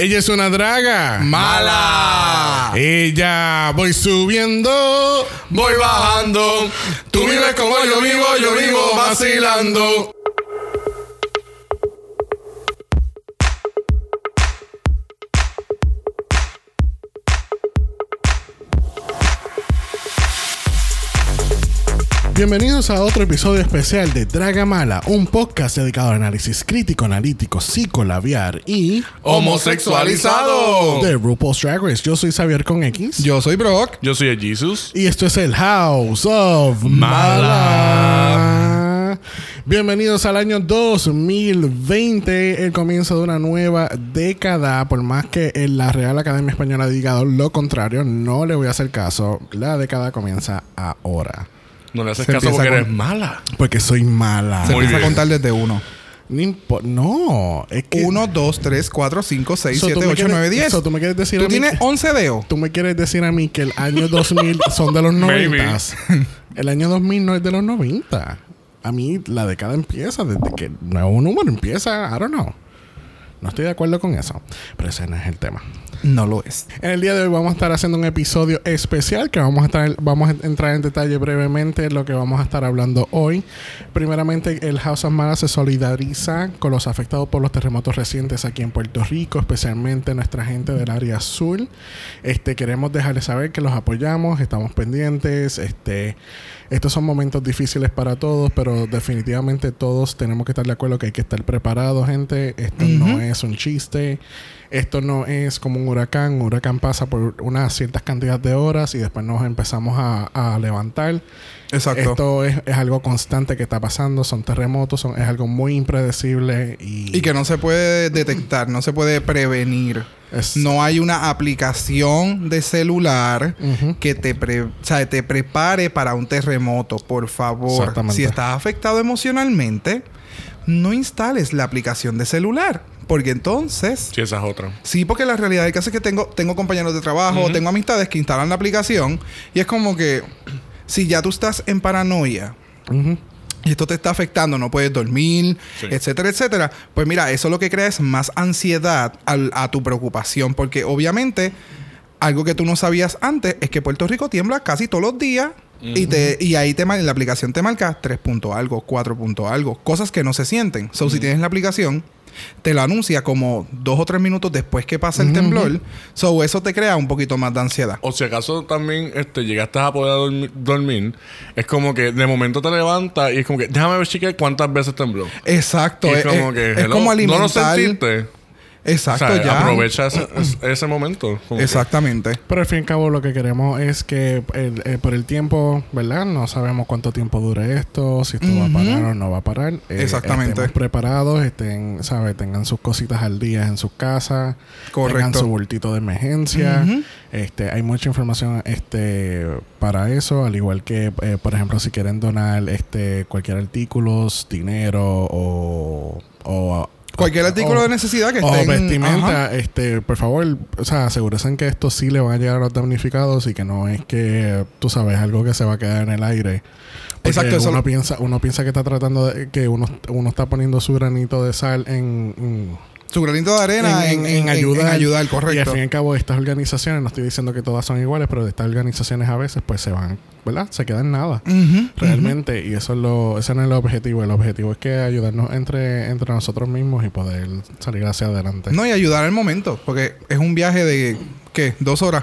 Ella es una draga. Mala. Ella voy subiendo. Voy bajando. Tú vives como yo vivo, yo vivo vacilando. Bienvenidos a otro episodio especial de Draga Mala, un podcast dedicado al análisis crítico, analítico, psicolabiar y Homosexualizado. de RuPaul's Drag Race. Yo soy Xavier con X. Yo soy Brock. Yo soy el Jesus. Y esto es el House of Mala. Mala. Bienvenidos al año 2020, el comienzo de una nueva década. Por más que en la Real Academia Española diga lo contrario, no le voy a hacer caso. La década comienza ahora. No le haces Se caso porque con- eres mala. Porque soy mala. Se Muy empieza a contar desde uno. No, no, es que. 1, 2, 3, 4, 5, 6, So, tú 7, me 8, quieres- 9, 10. so, tú me quieres decir Tú a mí tienes que- 11 dedos. Tú me quieres decir a mí que el año 2000 son de los 90. Maybe. El año 2000 no es de los 90. A mí la década empieza desde que el nuevo número empieza. I don't know. No estoy de acuerdo con eso. Pero ese no es el tema. No lo es. En el día de hoy vamos a estar haciendo un episodio especial que vamos a estar, vamos a entrar en detalle brevemente en lo que vamos a estar hablando hoy. Primeramente, el House of Mala se solidariza con los afectados por los terremotos recientes aquí en Puerto Rico, especialmente nuestra gente del área azul. Este, queremos dejarles saber que los apoyamos, estamos pendientes. Este, estos son momentos difíciles para todos, pero definitivamente todos tenemos que estar de acuerdo que hay que estar preparados, gente. Esto no es un chiste. Esto no es como un huracán. Un huracán pasa por unas ciertas cantidades de horas y después nos empezamos a, a levantar. Exacto. Esto es, es algo constante que está pasando. Son terremotos, son, es algo muy impredecible y, Y que no se puede detectar, no se puede prevenir. es- No hay una aplicación de celular Ujú. que te, pre- o sea, te prepare para un terremoto, por favor. Si estás afectado emocionalmente, no instales la aplicación de celular. Porque entonces Sí, esa es otra. Sí, porque la realidad del caso es que tengo, tengo compañeros de trabajo, tengo amistades que instalan la aplicación y es como que si ya tú estás en paranoia y esto te está afectando, no puedes dormir, Sí. etcétera, etcétera, pues mira, eso lo que crea es más ansiedad al- a tu preocupación, porque obviamente algo que tú no sabías antes es que Puerto Rico tiembla casi todos los días. Y, te, y ahí te, en la aplicación te marca 3 punto algo, 4 punto algo, cosas que no se sienten. So, si tienes la aplicación, te lo anuncia como dos o tres minutos después que pasa el temblor. So, eso te crea un poquito más de ansiedad. O si acaso también este, llegaste a poder dormir, dormir, es como que de momento te levantas y es como que déjame ver, chica, cuántas veces tembló. Exacto. Y Es, es como es- que es como no alimentar. lo sentiste. Exacto, o sea, ya. aprovecha ese, momento. que- Exactamente. Pero al fin y al cabo lo que queremos es que el- eh, por el tiempo, ¿verdad? No sabemos cuánto tiempo dure esto, si esto va a parar o no va a parar. Eh, Exactamente. Estemos preparados, estén, ¿sabes? Tengan sus cositas al día en sus casas. Tengan Correcto. su bultito de emergencia. Este, hay mucha información este, para eso, al igual que, eh, por ejemplo, si quieren donar este, cualquier artículo, dinero o... o Cualquier artículo o- de necesidad que o esté en- vestimenta, Ajá. este, por favor, o sea, asegúrense que esto sí le van a llegar a los damnificados y que no es que, tú sabes, algo que se va a quedar en el aire. Porque Exacto, eso uno lo- piensa, uno piensa que está tratando de, que uno, uno está poniendo su granito de sal en, en- Su granito de arena en, en, ayudar. En ayudar, Y al correcto. fin y al cabo, estas organizaciones, no estoy diciendo que todas son iguales, pero de estas organizaciones a veces pues se van, ¿verdad? Se quedan en nada. Realmente, y eso es lo, ese no es el objetivo. El objetivo es que ayudarnos entre, entre nosotros mismos y poder salir hacia adelante. No, y ayudar al momento. Porque es un viaje de, ¿qué? Dos horas.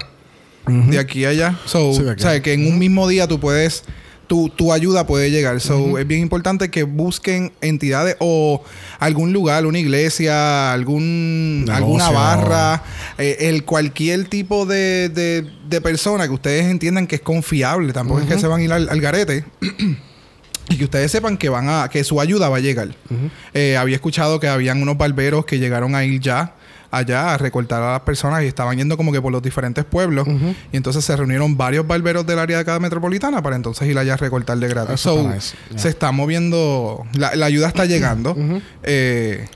De aquí a allá. So, Sí, de aquí. o sea, que en un mismo día tú puedes... Tu, tu ayuda puede llegar. So, es bien importante que busquen entidades o algún lugar, una iglesia, algún, Negocio. alguna barra, eh, el cualquier tipo de, de, de persona que ustedes entiendan que es confiable. Tampoco es que se van a ir al, al garete. Y que ustedes sepan que van a, que su ayuda va a llegar. Eh, había escuchado que habían unos barberos que llegaron a ir ya allá a recortar a las personas y estaban yendo como que por los diferentes pueblos. Y entonces se reunieron varios barberos del área de cada metropolitana para entonces ir allá a recortar de gratis. Eso So, está nice. Yeah. Se está moviendo, la, la ayuda está llegando. Eh,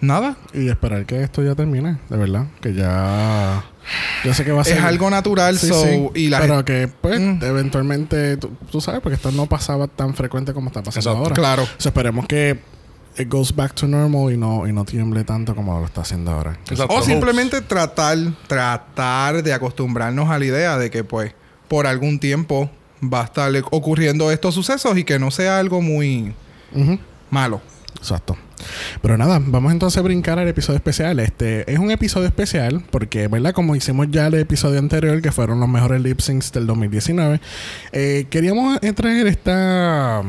nada, Y esperar que esto ya termine, de verdad. Que ya. Yo sé que va a ser. es algo natural. Sí, so, sí. y la Pero que, pues, Mm. eventualmente. Tú, tú sabes, porque esto no pasaba tan frecuente como está pasando Exacto. ahora. Claro. Esperemos que it goes back to normal y no, y no tiemble tanto como lo está haciendo ahora. Exacto. O simplemente tratar, tratar de acostumbrarnos a la idea de que, pues, por algún tiempo va a estar ocurriendo estos sucesos y que no sea algo muy malo. Exacto. Pero nada, vamos entonces a brincar al episodio especial. Este es un episodio especial porque, ¿verdad? Como hicimos ya el episodio anterior, que fueron los mejores lip syncs del 2019, eh, queríamos traer esta,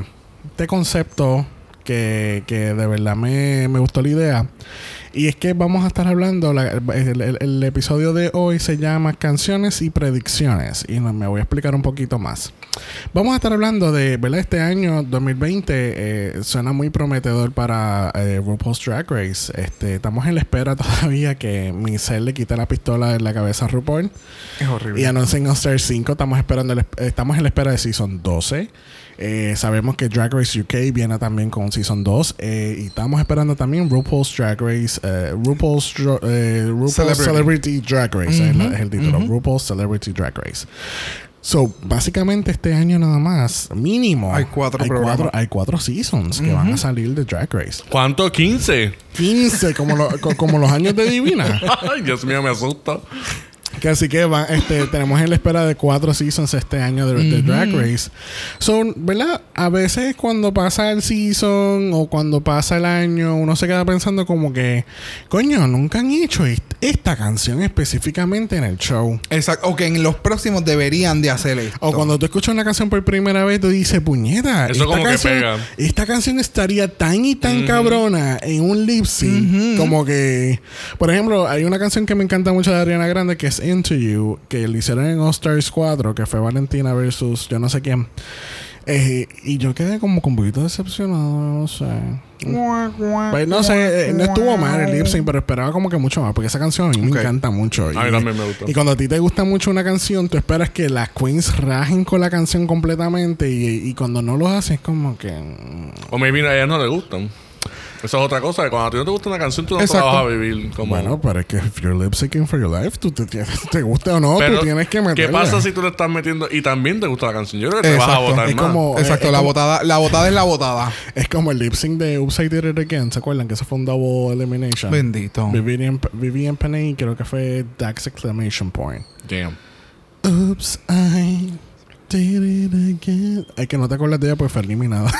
este concepto que, que de verdad me, me gustó la idea. Y es que vamos a estar hablando, la- el, el- el episodio de hoy se llama Canciones y Predicciones. Y no- me voy a explicar un poquito más. Vamos a estar hablando de, ¿verdad? Este año 2020 eh, suena muy prometedor para eh, RuPaul's Drag Race. Este, estamos en la espera todavía que Michelle le quite la pistola en la cabeza a RuPaul. Es horrible. Y anuncien All Star 5. Estamos, esperando el- estamos en la espera de Season 12. Eh, sabemos que Drag Race UK viene también con Season 2. eh, y estamos esperando también RuPaul's Drag Race. eh, RuPaul's, eh, RuPaul's Celebrity. Celebrity. Drag Race es, la- Ujú, es el título. RuPaul's Celebrity Drag Race. So, básicamente este año nada más, mínimo. Hay cuatro hay programas. cuatro, hay cuatro seasons que van a salir de Drag Race. ¿Cuánto? 15. 15, como, lo- co- como los años de Divina. Ay, Dios mío, me asusta. Que así que va, este, tenemos en la espera de cuatro seasons este año de, de Drag Race. Son, ¿verdad? A veces cuando pasa el season o cuando pasa el año, uno se queda pensando como que, coño, nunca han hecho est- esta canción específicamente en el show. Exacto. O que en los próximos deberían de hacer esto. O cuando tú escuchas una canción por primera vez, tú dices, puñeta, Eso esta, como que canción, pega. esta canción estaría tan y tan cabrona en un lip sync. Como que, por ejemplo, hay una canción que me encanta mucho de Ariana Grande que es You, que le hicieron en All Stars 4, que fue Valentina versus yo no sé quién. Eh, y yo quedé como con un poquito decepcionado, no sé. Pues no sé, eh, no estuvo mal el lip sync, pero esperaba como que mucho más, porque esa canción a mí me encanta mucho. A mí Y- también me gusta. Y cuando a ti te gusta mucho una canción, tú esperas que las queens rajen con la canción completamente, y, y cuando no lo hacen, es como que. mm, O maybe a ellas no le gustan. Eso es otra cosa. que Cuando a ti no te gusta una canción, tú no te la vas a vivir. Como... Bueno, pero es que if you're lip syncing for your life, tú te, tienes- te guste o no, Pero, tú tienes que meterle. ¿Qué pasa si tú le estás metiendo y también te gusta la canción? Yo creo que te vas a votar Es más. como- Exacto, es la como- botada, la botada es la botada. Es como el lip sync de Oops, I Did It Again. ¿Se acuerdan? Que eso fue un double elimination. Bendito. Vivian, Vivian Panay, creo que fue Dax Exclamation Point. Damn. Oops, I. Hay que no te acuerdas de ella porque fue eliminada.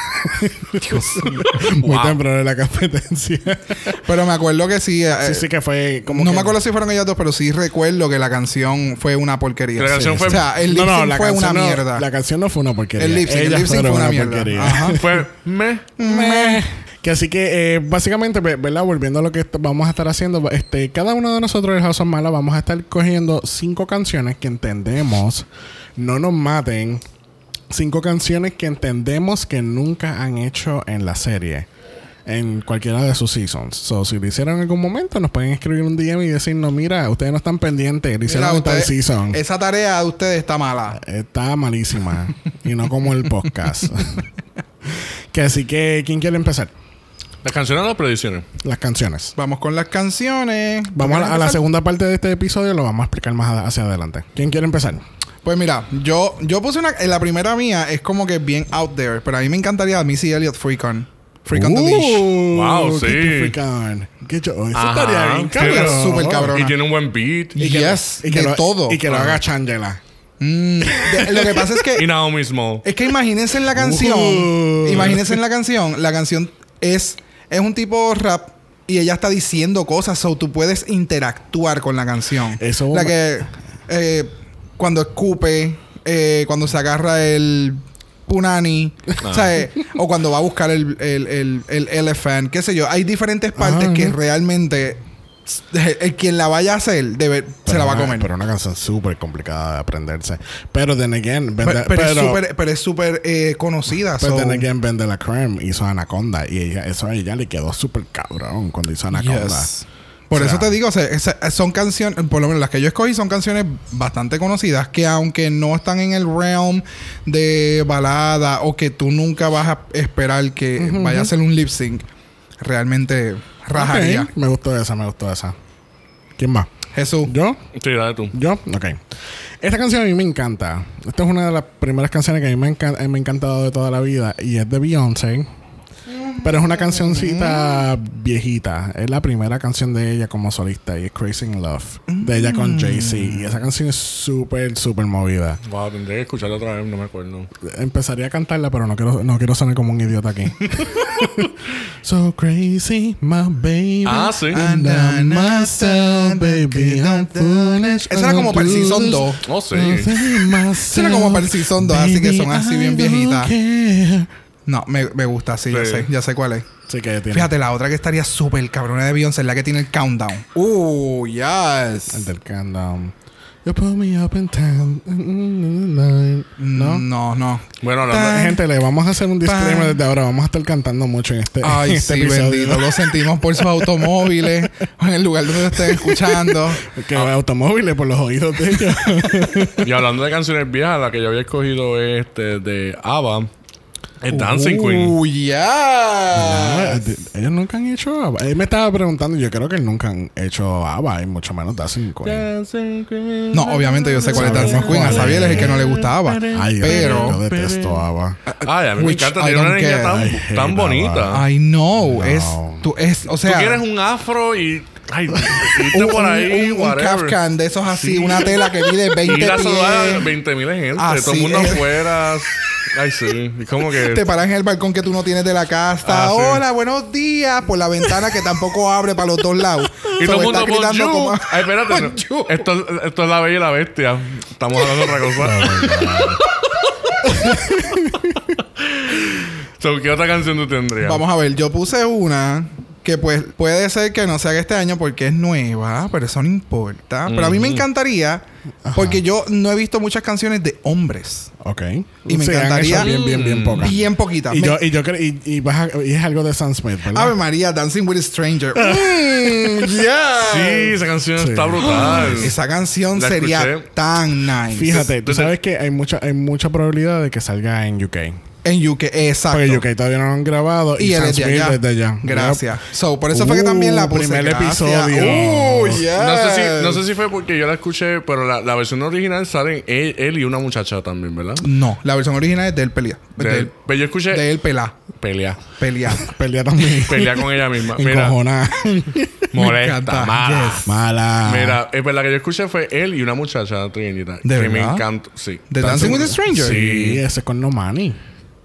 Muy Wow. temprano en la competencia. Pero me acuerdo que sí. eh, sí, sí, que fue como. no que- me acuerdo si fueron ellas dos, pero sí recuerdo que la canción fue una porquería. Que la canción Sí. fue- O sea, el No, no, la fue una no- mierda. La canción no fue una porquería. El lip sync, el Ellas lip sync fueron fue una mierda. porquería. Ajá. Fue me. Meh. Que así que, eh, básicamente, ve- ¿verdad? Volviendo a lo que vamos a estar haciendo, este, cada uno de nosotros del House of Mala vamos a estar cogiendo cinco canciones que entendemos, no nos maten, cinco canciones que entendemos que nunca han hecho en la serie. En cualquiera de sus seasons. So, si lo hicieron en algún momento, nos pueden escribir un DM y decirnos: Mira, ustedes no están pendientes, lo hicieron en tal season. esa tarea de ustedes está mala. Está malísima. y no como el podcast. que así que, ¿quién quiere empezar? Las canciones o las predicciones. Las canciones. Vamos con las canciones. Vamos a la, a la segunda parte de este episodio, lo vamos a explicar más hacia adelante. ¿Quién quiere empezar? Pues mira, yo, yo puse una. En la primera mía es como que bien out there, pero a mí me encantaría Missy Elliott Freak On. Freak on the Leash. Uh, Wow, sí. qué freak on. Qué yo- eso Ajá. estaría bien, Estaría cabrón. súper cabrón. Y tiene un buen beat. Y que, Yes, y que de lo, todo. Y que lo haga Changela. Mm, de- lo que pasa es que. Y Naomi Small. Es que imagínense en la canción. Uh. Imagínense en la canción. La canción es, es un tipo rap y ella está diciendo cosas. So tú puedes interactuar con la canción. Eso- La que. eh, cuando escupe. eh, cuando se agarra el. Punani. O, sea, eh, o cuando va a buscar el, el, el, el elephant. Qué sé yo. Hay diferentes partes Ajá, que realmente. eh, El, quien la vaya a hacer debe, se la va a una- comer. Pero una canción súper complicada de aprenderse. Pero then again, Pero, vende- pero es pero- súper pero es súper eh, conocida. Pero so- then again, Vende la Creme hizo Anaconda. Y ella, eso a ella le quedó súper cabrón cuando hizo Anaconda. Yes. Por O sea- eso te digo, o sea, esa- son canciones, por lo menos las que yo escogí son canciones bastante conocidas que aunque no están en el realm de balada o que tú nunca vas a esperar que vaya a ser un lip sync, realmente rajaría. Me gustó esa, me gustó esa. ¿Quién más? Jesús. ¿Yo? Sí, dale tú. ¿Yo? Ok. Esta canción a mí me encanta. Esta es una de las primeras canciones que a mí me, ha encan- eh, me ha encantado de toda la vida. Y es de Beyoncé. Pero es una cancioncita viejita. Es la primera canción de ella como solista y es Crazy in Love. De ella con Jay-Z. Y esa canción es súper, súper movida. Wow, tendré que escucharla otra vez, no me acuerdo. Empezaría a cantarla, pero no quiero, no quiero sonar como un idiota aquí. so crazy, my baby. Ah, sí. And I myself, baby, I'm foolish. Esa era como para el season 2. Oh, sí. Esa era como para el season 2, así que son así bien viejitas. No, me, me gusta, sí, ya sé, ya sé cuál es. Sí, que tiene. Fíjate, la otra que estaría súper cabrona de Beyoncé es la que tiene el countdown. Uh, El yes. del countdown. You put me up in town. ¿No? No, no, no. Bueno, hablando Tan- Gente, le vamos a hacer un disclaimer desde ahora. Vamos a estar cantando mucho en este, Ay, en este sí, episodio. bendito. Lo sentimos por sus automóviles o en el lugar donde lo estén escuchando. Que automóviles por los oídos de ellos. Y hablando de canciones viejas, la que yo había escogido es este, de ABBA. Es Dancing Queen. Uh, yes. Ah, de- ellos nunca han hecho ABBA. Él me estaba preguntando, yo creo que nunca han hecho ABBA y mucho menos Dancing Queen. Dancing Queen. No, obviamente yo sé cuál es Dancing Queen. A Xavier es el que no le gustaba. Ay, yo- Pero- yo detesto ABBA. Ay, a mí me Which encanta. Una tan, tan bonita. ABBA. I know. No. Es, tú, es, o sea, Tú quieres un afro y. Ay, un, por ahí, un, un. Kafkan de esos así, Sí. una tela que mide 20 Ir a saludar a pies. 20 mil gente. Así todo el mundo es. afuera. Ay, sí. Como que. Te paras en el balcón que tú no tienes de la casa. Ah, sí. Hola, buenos días. Por la ventana que tampoco abre para los dos lados. Y So, todo el mundo gritando como- Ay, espérate. no. Esto, esto es la bella y la bestia. Estamos hablando de otra cosa. so, ¿Qué otra canción tú tendrías? Vamos a ver, yo puse una que pues puede ser que no se haga este año porque es nueva, pero eso no importa. Pero a mí me encantaría, porque yo no he visto muchas canciones de hombres. Ok. Y me Sí, encantaría- bien, bien, bien pocas. Bien poquitas. Y Me- yo, y yo creo, y, y, vas a- y es algo de Sam Smith, ¿verdad? Ave María, Dancing with a Stranger. Mm, yeah. Sí, esa canción Sí. está brutal. Esa canción La sería escuché. tan nice. Fíjate, tú sabes que hay mucha, hay mucha probabilidad de que salga en UK. En UK, exacto. Porque UK todavía no lo han grabado y, Y él Sam es de Smith allá. es de allá. Gracias. So, por eso fue que también la Uh, puse. primer Gracias. episodio. Uh, No sé, si, no sé si fue porque yo la escuché, pero la, la versión original sale él, él y una muchacha también, ¿verdad? No, la versión original es de él pelea. De De, él. Pero yo escuché de él pelea. pelea. Pelea. Pelea también. Pelea con ella misma. Mira, molesta, encanta. mala. Yes. Mala. Mira, es verdad que yo escuché fue él y una muchacha trigueñita. ¿De que me verdad? encantó. Sí. ¿De Dancing with a Stranger? Sí. Sí, ese es con No Money.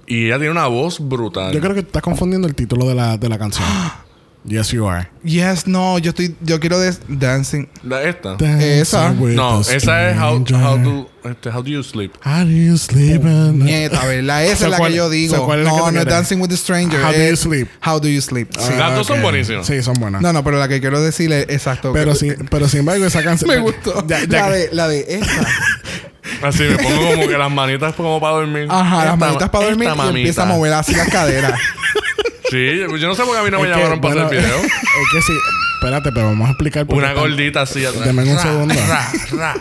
Y ella tiene una voz brutal. Yo creo que estás confundiendo el título de la, de la canción. yes, you are. Yes, no, yo estoy, yo quiero de Dancing. ¿La- ¿Esta? Esa. Dancing with No, a esa es how, Stranger. how, do, este, how Do You Sleep. How do you sleep at night? Nieta, ¿verdad? Esa es la ¿cuál- que yo digo. ¿cuál es la que no, tú no es quieres? Dancing with a Stranger. How do es you sleep? How do you sleep? Sí. Las dos son buenísimas. Sí, son buenas. No, no, pero la que quiero decir es exacto. pero, que- sin, pero sin embargo, esa canción. Me gustó. Ya- ya la, que- de, la de esta. Así me pongo como que las manitas como para dormir. Ajá, las manitas para dormir y empieza a mamita. mover así las caderas. Sí, yo no sé por qué a mí no me que, llamaron para bueno, hacer el video. Es que sí. Espérate, pero vamos a explicar. por qué Una gordita así atrás. Deme un Ra, segundo. ra, ra.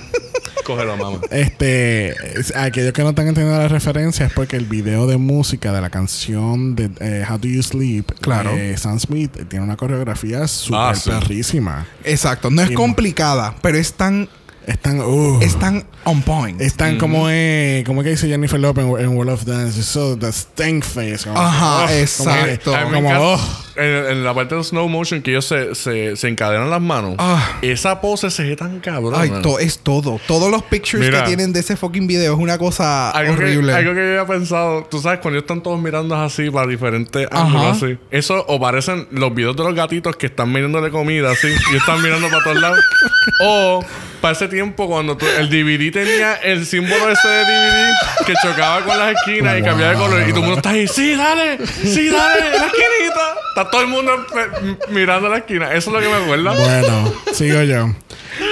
Cógelo, mamá. Este, es- aquellos que no están entendiendo la referencia es porque el video de música de la canción de eh, How Do You Sleep, Claro. de Sam Smith, eh, tiene una coreografía súper Ah, sí. perrísima. Exacto. No es Y complicada, pero es tan, Están, uh, es tan on point. están como, eh, como que dice Jennifer Lopez en, en World of Dance, so the stank face. como- Ajá, oh, exacto. Como, oh. En, en la parte de slow motion que ellos se, se, se encadenan las manos. Ah. Esa pose se ve tan cabrón. Ay, to- es todo. Todos los pictures Mira. que tienen de ese fucking video es una cosa Algo que, horrible. algo que yo había pensado, tú sabes, cuando ellos están todos mirando así para diferentes ángulos así. Eso o parecen los videos de los gatitos que están mirándole comida así y están mirando para todos lados. o para ese tiempo cuando tú- el DVD tenía el símbolo ese de DVD que chocaba con las esquinas y cambiaba de color y todo el mundo está ahí, sí, dale, sí, dale, la esquinita. Está todo el mundo eh, mirando la esquina. Eso es lo que me acuerda. Bueno, sigo yo.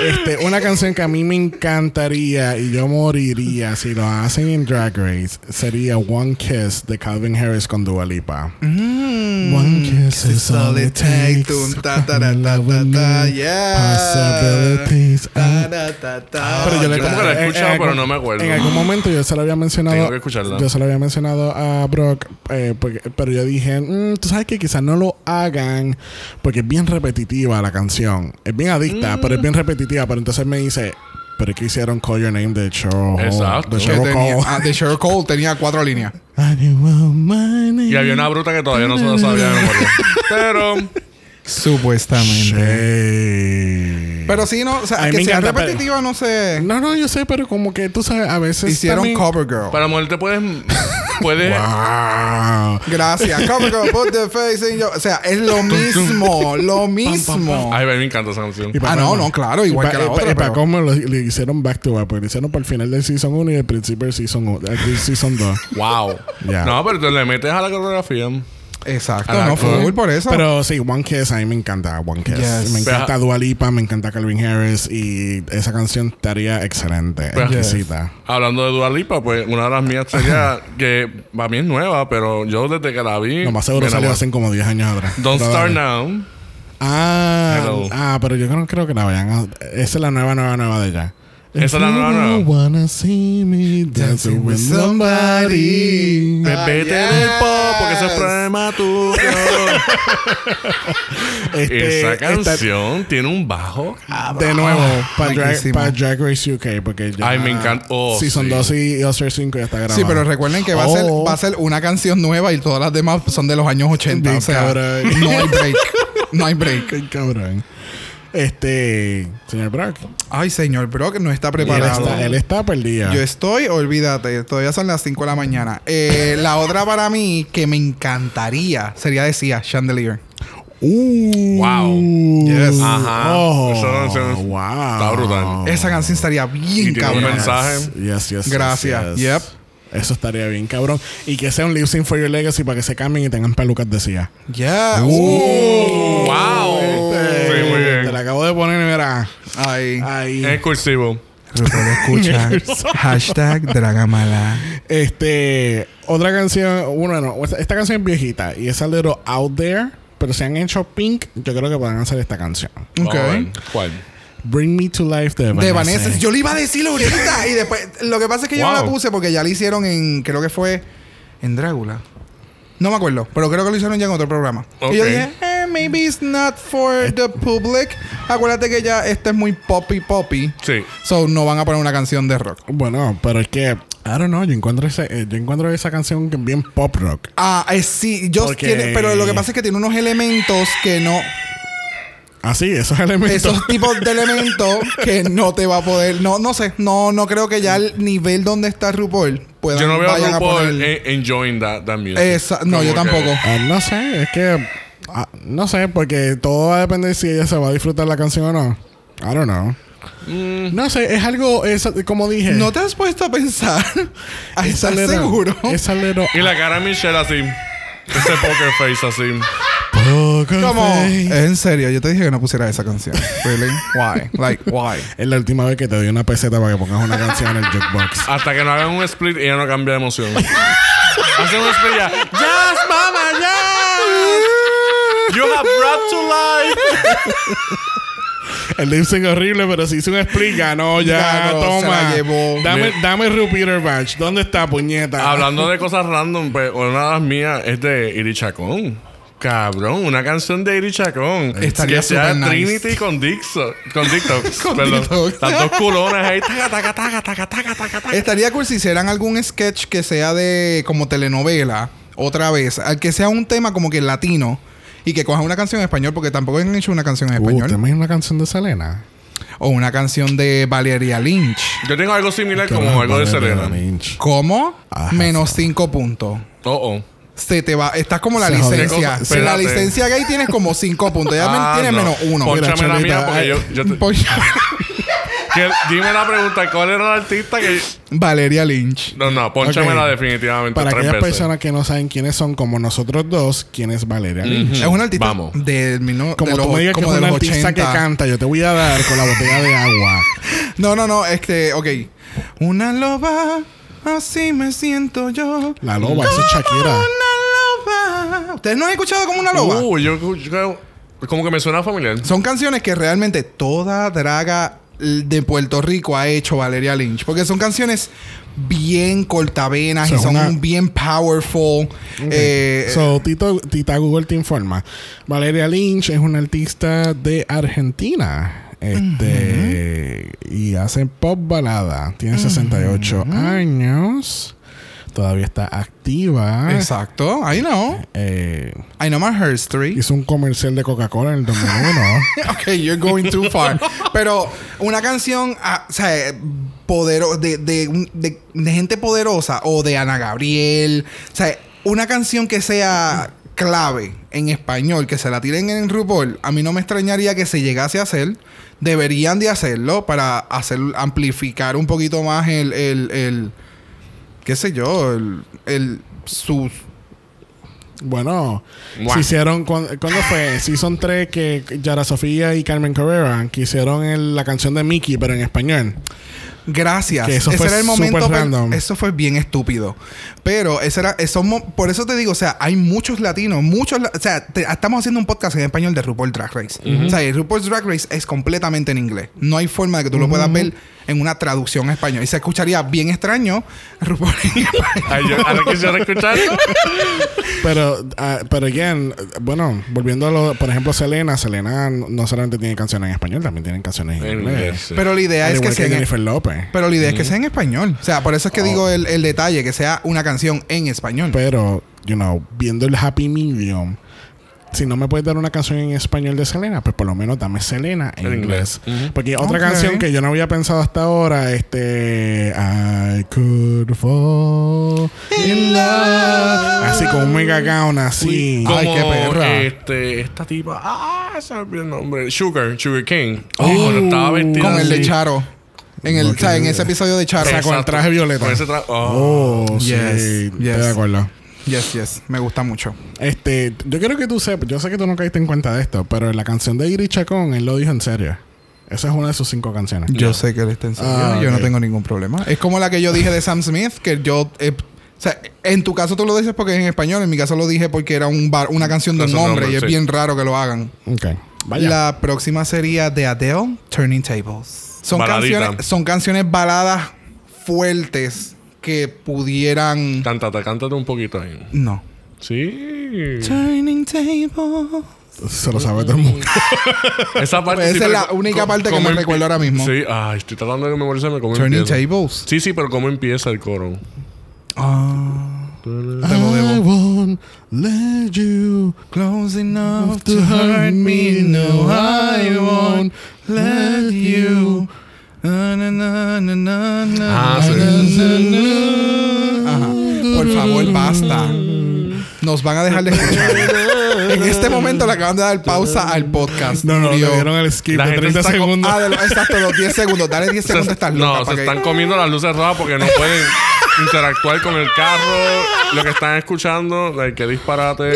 Este, una canción que a mí me encantaría y yo moriría si lo hacen en Drag Race sería One Kiss de Calvin Harris con Dua Lipa. Mm. One kiss is all it takes. Tum, ta, ta, ta, yeah. Possibilities. Ta, ta, ta, ta. Pero yo le como que la he en- en escuchado, pero algún- no me acuerdo. En algún momento yo se lo había mencionado. Tengo que escucharla. Yo se lo había mencionado a Brock, eh, porque- pero yo dije, mm, tú sabes que quizás no lo hagan porque es bien repetitiva la canción. Es bien adicta, pero es bien repetitiva. Pero entonces me dice, Pero es que hicieron Call Your Name de Cheryl Exacto. De Cheryl tenía, Cole. ah, de Cheryl Cole tenía cuatro líneas. Y había una bruta que todavía no se lo sabía de memoria. Pero Supuestamente. Pero sí, no, o sea, que sea encanta, pero- repetitiva, no sé. No, no, yo sé, pero como que tú sabes, a veces. Hicieron también- Cover Girl. para mujer te puedes. puedes Wow. Gracias. Cover Girl, put the face in your... O sea, es lo mismo, lo mismo. Ay, me encanta esa canción. Ah, no, no, claro, igual y que la otra, Y para pero- cómo lo, le hicieron back to back, porque lo hicieron para el final del season 1 y el principio del season, uno- del season 2. Wow. Ya. No, pero tú le metes a la coreografía. Exacto, no full por eso. Pero sí, One Kiss, a mí me encanta One Kiss. Yes. Me encanta Pero- Dua Lipa, me encanta Calvin Harris y esa canción estaría excelente, Pero- exquisita. Hablando de Dua Lipa, pues una de las mías sería que para mí es nueva, pero yo desde que la vi. Lo más seguro salió hace como 10 años atrás. Don't Start. Now. Ah, Hello. ah, pero yo no creo que la vayan a... Esa es la nueva, nueva, nueva de ella. Esa es la nueva, nueva. You wanna see me dancing with somebody. Ah, Vete yes. del pop porque eso es prematuro. Este, Esa esta- canción tiene un bajo. de nuevo, para Drag, pa' Drag Race UK, porque ya... Ay, me encanta. Oh, Season sí. 2 y All-Star 5 ya está grabado. Sí, pero recuerden que va, a ser, Oh. va a ser una canción nueva y todas las demás son de los años 80. Bien o sea, cabrón. no hay break. No hay break. Qué cabrón. Este... Señor Brock. Ay, señor Brock no está Él preparado. está, él está perdido. Yo estoy, olvídate, todavía son las 5 de la mañana. Eh, la otra para mí que me encantaría sería decía Chandelier. Uh, Wow. Yes. Ajá. Oh, Esa canción wow. está brutal. Esa canción estaría bien Y tiene un cabrón. mensaje. Yes, yes, Gracias. yes, yes. Yep. Eso estaría bien, cabrón. Y que sea un lip sync for your legacy para que se cambien y tengan pelucas decía. Yeah. Uh. Wow. Sí, Ahí. Es cursivo. RuPaul escucha. Hashtag Dragamala. Este, otra canción, bueno, no, esta, canción es viejita y es a little out there, pero si han hecho Pink, yo creo que pueden hacer esta canción. Ok. ¿Cuál? Bring Me to Life de Vanessa. De Vanessa. Yo le iba a decir ahorita. y después. Lo que pasa es que yo no la puse porque ya la hicieron en. Creo que fue. En Drácula. No me acuerdo. Pero creo que lo hicieron ya en otro programa. Y yo dije, eh, maybe it's not for the public. Acuérdate que ya esta es muy poppy poppy. Sí. So no van a poner una canción de rock. Bueno, pero es que, I don't know, yo encuentro, ese, eh, yo encuentro esa canción bien pop rock. Ah, eh, sí. Yo Porque- tiene- pero lo que pasa es que tiene unos elementos que no. Ah, sí, esos elementos. Esos tipos de elementos que no te va a poder. No, no sé. No, no creo que ya el nivel donde está RuPaul puedan Yo no veo a vayan RuPaul poner. en- enjoying that, that music. Esa- no, Como yo que- tampoco. Ah, no sé, es que, ah, no sé, porque todo va a depender si ella se va a disfrutar la canción o no. I don't know. Mm. No sé, es algo, es, como dije. ¿No te has puesto a pensar? ¿A estar seguro? Esa Y la cara de Michelle así. Ese poker face así. poker ¿Cómo? face. En serio, yo te dije que no pusiera esa canción. Really? Why? Like, why? Es la última vez que te doy una peseta para que pongas una canción en el jukebox. Hasta que no hagan un split y ella no cambia de emoción. Hacen un split ya. ¡Yes, mama, yes! You have brought to life. El lip sync horrible, pero si hizo un split, ganó ya. Ganó, se toma. la llevó. Dame, dame Repeater Badge. ¿Dónde está, puñeta? Hablando de cosas random, pues una de las mías es de Iri Chacón. Cabrón, una canción de Iri Chacón. Estaría que sea nice. Trinity con Dixon. Con. Con perdón. Las dos culonas ahí. Taca, taca, taca, taca, taca, taca, taca. Estaría cool si hicieran algún sketch que sea de como telenovela, otra vez. Al que sea un tema como que latino y que cojan una canción en español, porque tampoco han hecho una canción en Uh, ¿Te español. imaginas una canción de Selena? O una canción de Valeria Lynch. Yo tengo algo similar como algo de Selena. Lynch. ¿Cómo? Ajá. Menos cinco puntos. Oh, oh. Se te va, estás como la Se licencia. Cosa- Si la licencia gay tienes como cinco puntos. Ya Ah, tienes no. menos uno. Ponchame la mía porque yo, yo te- Dime la pregunta, ¿cuál era la artista que... Valeria Lynch. No, no, ponchamela Ok. definitivamente Para tres aquellas veces. personas que no saben quiénes son, como nosotros dos, quién es Valeria Lynch. Es una artista Vamos. de, mil- Como de los, tú me digas que como es de una los artista que 80. canta, yo te voy a dar con la botella de agua. No, no, no. Este, ok. Una loba, así me siento yo. La loba, esa es Shakira. Una loba. ¿Ustedes no han escuchado como una loba? Uh, yo, yo- como que me suena familiar. Son canciones que realmente toda draga de Puerto Rico ha hecho Valeria Lynch. Porque son canciones bien cortavenas y son una- bien powerful. Eh, so, Tito, Tita Google te informa. Valeria Lynch es una artista de Argentina. Este, y hace pop balada. Tiene 68 años. Todavía está activa. Exacto. I know. Eh, I know my history. hizo un comercial de Coca-Cola en el 2001. ok, you're going too far. Pero una canción, ah, o sea, podero de, de, de- de gente poderosa o de Ana Gabriel. O sea, una canción que sea clave en español, que se la tiren en RuPaul, a mí no me extrañaría que se llegase a hacer. Deberían de hacerlo para hacer amplificar un poquito más el, el, el qué sé yo, el, el sus Bueno, se hicieron. cuan- ¿Cuándo fue? Season 3 que Yara Sofía y Carmen Carrera que hicieron el- la canción de Mickey, pero en español. Gracias. Que eso ese fue era el momento. random. Eso fue bien estúpido. Pero ese era. Eso, por eso te digo, o sea, hay muchos latinos, muchos. O sea, te- estamos haciendo un podcast en español de RuPaul Drag Race. O sea, el RuPaul's Drag Race es completamente en inglés. No hay forma de que tú lo puedas ver en una traducción en español. Y se escucharía bien extraño RuPaul en español. Ahora quisiera escucharlo. Pero, ah, pero again, bueno, volviendo a lo, por ejemplo, Selena. Selena no solamente tiene canciones en español, también tiene canciones en, En inglés. inglés, sí. Pero la idea Al es que igual sea. en- Jennifer López. Pero la idea es que sea en español. O sea, por eso es que digo el, el detalle, que sea una canción en español. Pero, you know, viendo el happy medium, si no me puedes dar una canción en español de Selena, pues por lo menos dame Selena en, En inglés. Porque otra canción que yo no había pensado hasta ahora, este. I could fall in love. Así con un mega gown así. Como Ay, qué perra. Este, esta tipa. Ah, se me olvidó el nombre. Sugar, Sugar King. cuando estaba vestida. con el de. Charo. En el, o sea, en ese episodio de Charo. O sea, con el traje violeta. Con ese tra- oh. Oh, sí. Yes, de acuerdo. Yes, yes. Me gusta mucho. Este, yo quiero que tú sepas, yo sé que tú no caíste en cuenta de esto, pero en la canción de Iri Chacón, él lo dijo en serio. Esa es una de sus cinco canciones. Yo sé que él está en serio. Ah, Yo no tengo ningún problema. Es como la que yo dije de Sam Smith, que yo... eh, o sea, en tu caso tú lo dices porque es en español. En mi caso lo dije porque era un bar, una canción de un hombre, y es sí. bien raro que lo hagan. Ok. Vaya. La próxima sería de Adele, Turning Tables. Son Baladita. canciones, son canciones baladas fuertes que pudieran... Cántate, cántate un poquito ahí. No. Sí. Turning Tables. Se lo sabe todo el mundo. Esa parte. Esa sí, es la única parte que ¿cómo me recuerdo ahora mismo. Sí, ay, estoy tratando de memorizarme cómo Turning empieza. Tables. Sí, sí, pero cómo empieza el coro. Ah. I won't let you Close enough to hurt me. No, I won't let you. Ah, sí. Ajá. Por favor, basta. Nos van a dejar de escuchar. en este momento le acaban de dar pausa al podcast. No, no, Murió. le dieron el skip La de gente 30 está con- segundos. Ah, de lo- exacto, los 10 segundos. Dale 10 segundos, estás loca. no, para se que- están comiendo las luces rojas porque no pueden interactuar con el carro. Lo que están escuchando, like, qué disparate.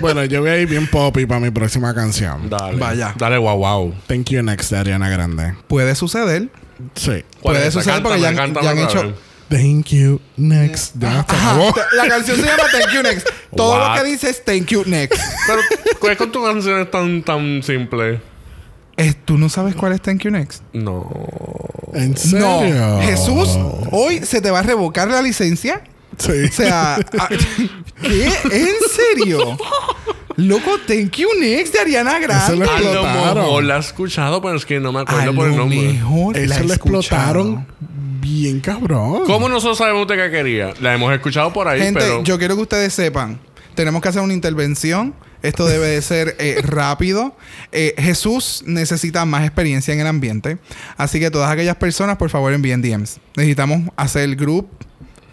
Bueno, yo voy a ir bien poppy para mi próxima canción. Dale. Vaya. Dale, wow, wow. Thank You Next de Ariana Grande. Puede suceder. Sí. ¿Cuál Puede suceder porque ya han- Cántame, ya han cántame, hecho-. Thank You Next. Ya se Ajá. La canción se llama Thank You Next. Todo What? lo que dice es Thank You Next. Pero, ¿cuál es con tu canción es tan, tan simple? Eh, ¿Tú no sabes cuál es Thank You Next? No. ¿En No. serio? Jesús, hoy se te va a revocar la licencia. Sí. O sea, ah, ¿qué? ¿En serio? Loco, Thank You Next de Ariana Eso lo Grande. A lo explotaron. mejor la he escuchado, pero es que no me A acuerdo por el nombre. mejor Eso lo explotaron bien cabrón. ¿Cómo nosotros sabemos usted qué quería? La hemos escuchado por ahí, Gente, pero... yo quiero que ustedes sepan, tenemos que hacer una intervención. Esto debe de ser eh, rápido. Eh, Jesús necesita más experiencia en el ambiente. Así que todas aquellas personas, por favor, envíen DMs. Necesitamos hacer el group,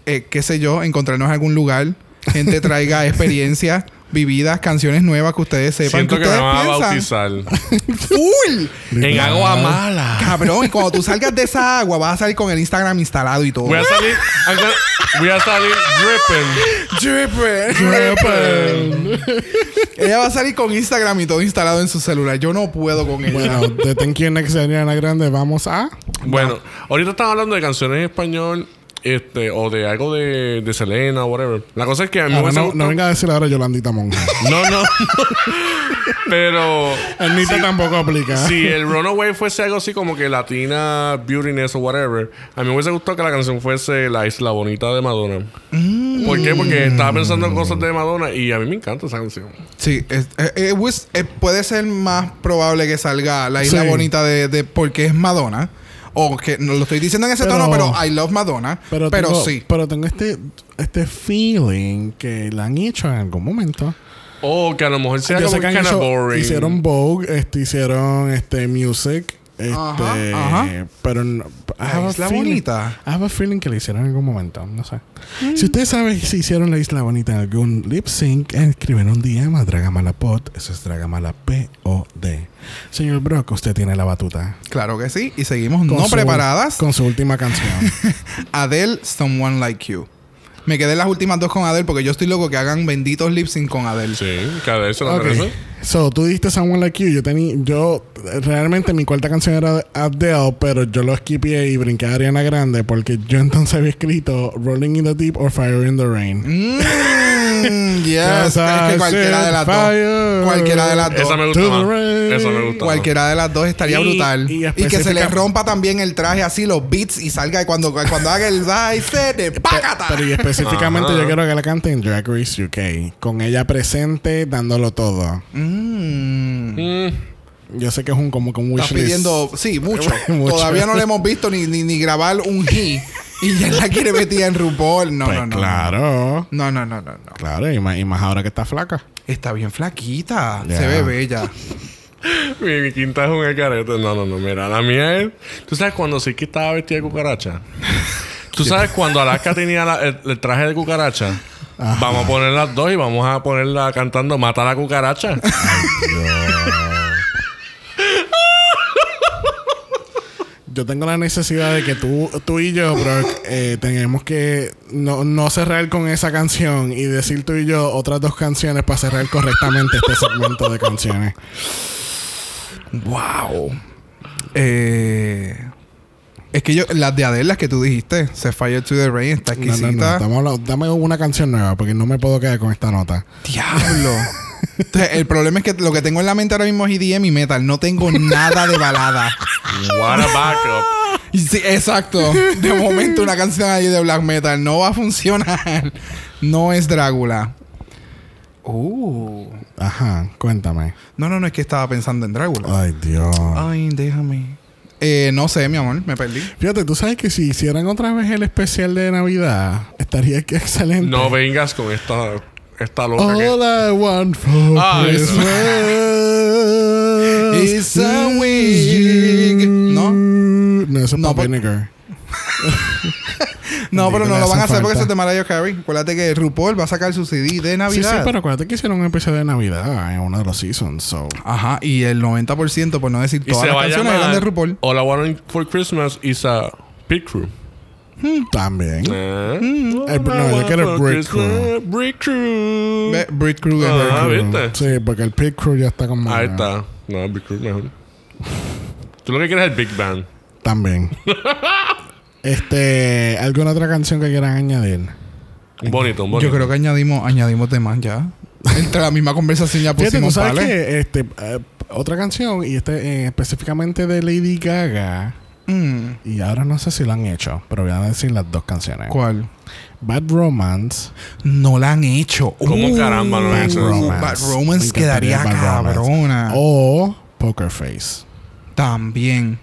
eh, qué sé yo, encontrarnos en algún lugar. Gente traiga experiencias vividas, canciones nuevas que ustedes sepan. Siento que que me van a bautizar. ¡Full! en agua mala. Cabrón, y cuando tú salgas de esa agua, vas a salir con el Instagram instalado y todo. Voy a salir... Voy a salir dripping. Dripping. Ella va a salir con Instagram y todo instalado en su celular. Yo no puedo con ella. Bueno, de Thank You Next de Ariana Grande vamos a... Bueno, ahorita estamos hablando de canciones en español Este, o de algo de, de Selena o whatever. La cosa es que a mí me Ahora no, gustado- no venga a decir ahora Yolandita Monja. No, no. Pero. Anita tampoco aplica. Si el Runaway fuese algo así como que Latina Beautiness o whatever, a mí me hubiese gustado que la canción fuese La Isla Bonita de Madonna. ¿Por qué? Porque estaba pensando en cosas de Madonna y a mí me encanta esa canción. Sí, es- eh, puede ser más probable que salga la isla Sí. bonita de, de porque es Madonna. O que no lo estoy diciendo en ese Pero- tono, pero I love Madonna. Pero, tengo, sí. Pero tengo este, este feeling que la han hecho en algún momento. O que a lo mejor sea Yo como sé que hecho- boring. hicieron Vogue, este, hicieron este Music. Este, Ajá, ajá. Pero no, La Isla feeling- Bonita. I have a feeling que lo hicieron en algún momento. No sé. Si ustedes saben si hicieron la Isla Bonita en algún lip sync, escriben un DM a Dragamalapod. Eso es Dragamala P-O-D. Señor Brock, usted tiene la batuta. Claro que sí. Y seguimos Con no su- preparadas. Con su última canción. Adele, Someone Like You. Me quedé en las últimas dos con Adele porque yo estoy loco que hagan benditos lip sync con Adele. Sí, cada vez se lo Ok. merece. So, tú dijiste Someone Like You. Yo tenía... Yo... Realmente mi cuarta canción era de Adele, pero yo lo skipié y brinqué a Ariana Grande porque yo entonces había escrito Rolling in the Deep or Fire in the Rain. Mm, yes. Es que cualquiera de las fire. dos. Cualquiera de las dos. Esa me gusta más. Esa me gusta más. Cualquiera de las dos estaría Y- brutal. y Y, que se le rompa también el traje así, los beats, y salga y cuando, cuando haga el set de págata. Pero y específicamente yo quiero que la cante en Drag Race UK. Con ella presente, dándolo todo. Mm. Mm, Yo sé que es un como que un Estás wishlist. pidiendo, sí, mucho. Mucho. Todavía no le hemos visto ni, ni, ni grabar un he. Y ya la quiere metida en RuPaul. No, Pues no, no. claro. No, no, no, no, no. Claro, y más, y más ahora que está flaca. Está bien flaquita. Se ve bella. mi, mi quinta es un carete. No, no, no. Mira, la mía es. ¿Tú sabes cuando sí que estaba vestida de cucaracha? ¿Tú sabes cuando Alaska tenía la- el, el traje de cucaracha? Vamos a poner las dos y vamos a ponerla cantando Mata a la cucaracha. Yo tengo la necesidad de que tú, tú y yo, Brock, eh, tenemos que no, no cerrar con esa canción y decir tú y yo otras dos canciones para cerrar correctamente este segmento de canciones. Wow. Eh, es que yo, las de Adele, las que tú dijiste, Se Fire to the Rain, está No, no, no. exquisita. estamos hablando- dame una canción nueva porque no me puedo quedar con esta nota. Diablo. Entonces, el problema es que lo que tengo en la mente ahora mismo es EDM y metal. No tengo nada de balada. What a backup. Sí, exacto. De momento una canción ahí de black metal no va a funcionar. No es Drácula. Uh. Ajá, cuéntame. No, no, no es que estaba pensando en Drácula. Ay, Dios. Ay, déjame. Eh, no sé, mi amor, me perdí. Fíjate, tú sabes que si hicieran otra vez el especial de Navidad, estaría que excelente. No vengas con esta, esta loca que... All I want for Ah, Christmas Is a wig. ¿No? No, eso es No, Pop Vinegar. No, pero no lo van a hace hacer porque falta. eso es de Mariah Carey. Acuérdate que RuPaul va a sacar su CD de Sí, Navidad. sí, pero acuérdate que hicieron un episodio de Navidad en uno de los seasons. So. Ajá, y el 90%, por no decir todas las canciones, eran de RuPaul. All I Want for Christmas is a Pit Crew. También. Eh. El- no, yo quiero Brick Crew. Brick Crew. Brit Kruger. Ah, Crew. ¿viste? Sí, porque el Pit Crew ya está como. Ahí está. No, Big Crew mejor. Tú lo que quieres es el Big Band. También. este, ¿alguna otra canción que quieran añadir? Un bonito, un bonito. Yo creo que añadimos, añadimos temas ya. Entre la misma conversación ya Fíjate, tú pusimos sabes pales. que este, eh, otra canción, y este eh, específicamente de Lady Gaga, Mm, y ahora no sé si lo han hecho, pero voy a decir las dos canciones. ¿Cuál? Bad Romance. No la han hecho. ¿Cómo caramba no la han Bad hecho? Romance. Bad Romance quedaría Bad Romance. cabrona. O Poker Face. También.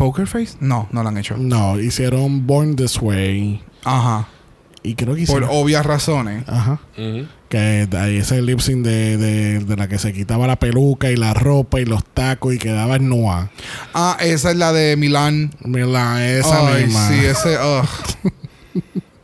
¿Poker Face? No, no la han hecho. No, hicieron Born This Way. Ajá. Y creo que Por hicieron. obvias razones. Ajá. Que ahí ese lip sync de, de, de la que se quitaba la peluca y la ropa y los tacos y quedaba en Noah. Ah, esa es la de Milán. Mira, esa Ay, misma. sí, ese. ugh.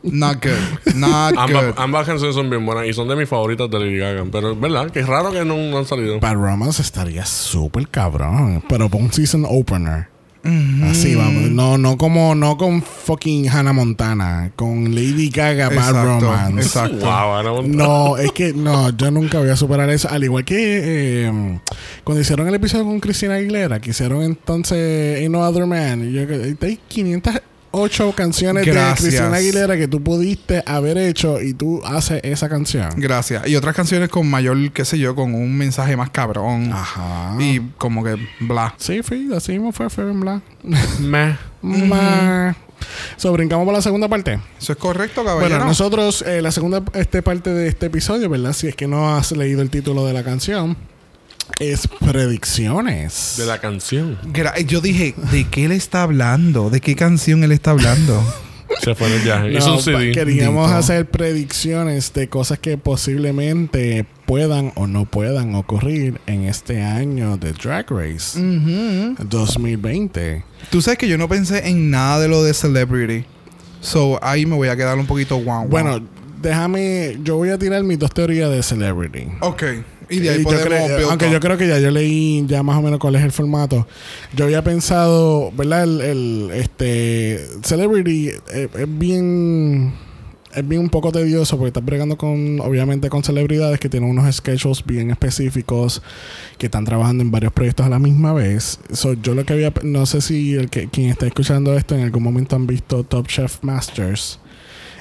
Not good. Not Ambas, good. ambas canciones son bien buenas y son de mis favoritas de Lady Gaga. Pero es verdad que es raro que no, no han salido. Bad Romance estaría súper cabrón. Pero por un season opener. Así vamos. No, no como, no con fucking Hannah Montana. Con Lady Gaga Bad Exacto, Romance. exacto. Wow. No, es que no, yo nunca voy a superar eso. Al igual que eh, cuando hicieron el episodio con Cristina Aguilera, que hicieron entonces Ain't No Other Man. Y yo, hay 500 ocho canciones Gracias. de Cristina Aguilera que tú pudiste haber hecho y tú haces esa canción. Gracias. Y otras canciones con mayor, qué sé yo, con un mensaje más cabrón. Ajá. Y como que bla. Sí, fui, así mismo fue, fue en bla. Meh. Ma. So, brincamos por la segunda parte. Eso es correcto, caballero. Bueno, nosotros, eh, la segunda este parte de este episodio, ¿verdad? Si es que no has leído el título de la canción, es Predicciones. De la canción. Gra- Yo dije, ¿de qué él está hablando? ¿De qué canción él está hablando? Se fue en el viaje. Hizo un pa- CD. queríamos Dito. hacer predicciones de cosas que posiblemente puedan o no puedan ocurrir en este año de Drag Race 2020. Tú sabes que yo no pensé en nada de lo de Celebrity. So, ahí me voy a quedar un poquito wow. Bueno, déjame, yo voy a tirar mis dos teorías de Celebrity. Ok. Y de ahí Y yo creo- aunque yo creo que ya yo leí ya más o menos cuál es el formato. Yo había pensado, ¿verdad? El, el, este Celebrity eh, es bien es bien un poco tedioso porque estás bregando con obviamente con celebridades que tienen unos schedules bien específicos que están trabajando en varios proyectos a la misma vez. So, yo lo que había no sé si el que quien está escuchando esto en algún momento han visto Top Chef Masters.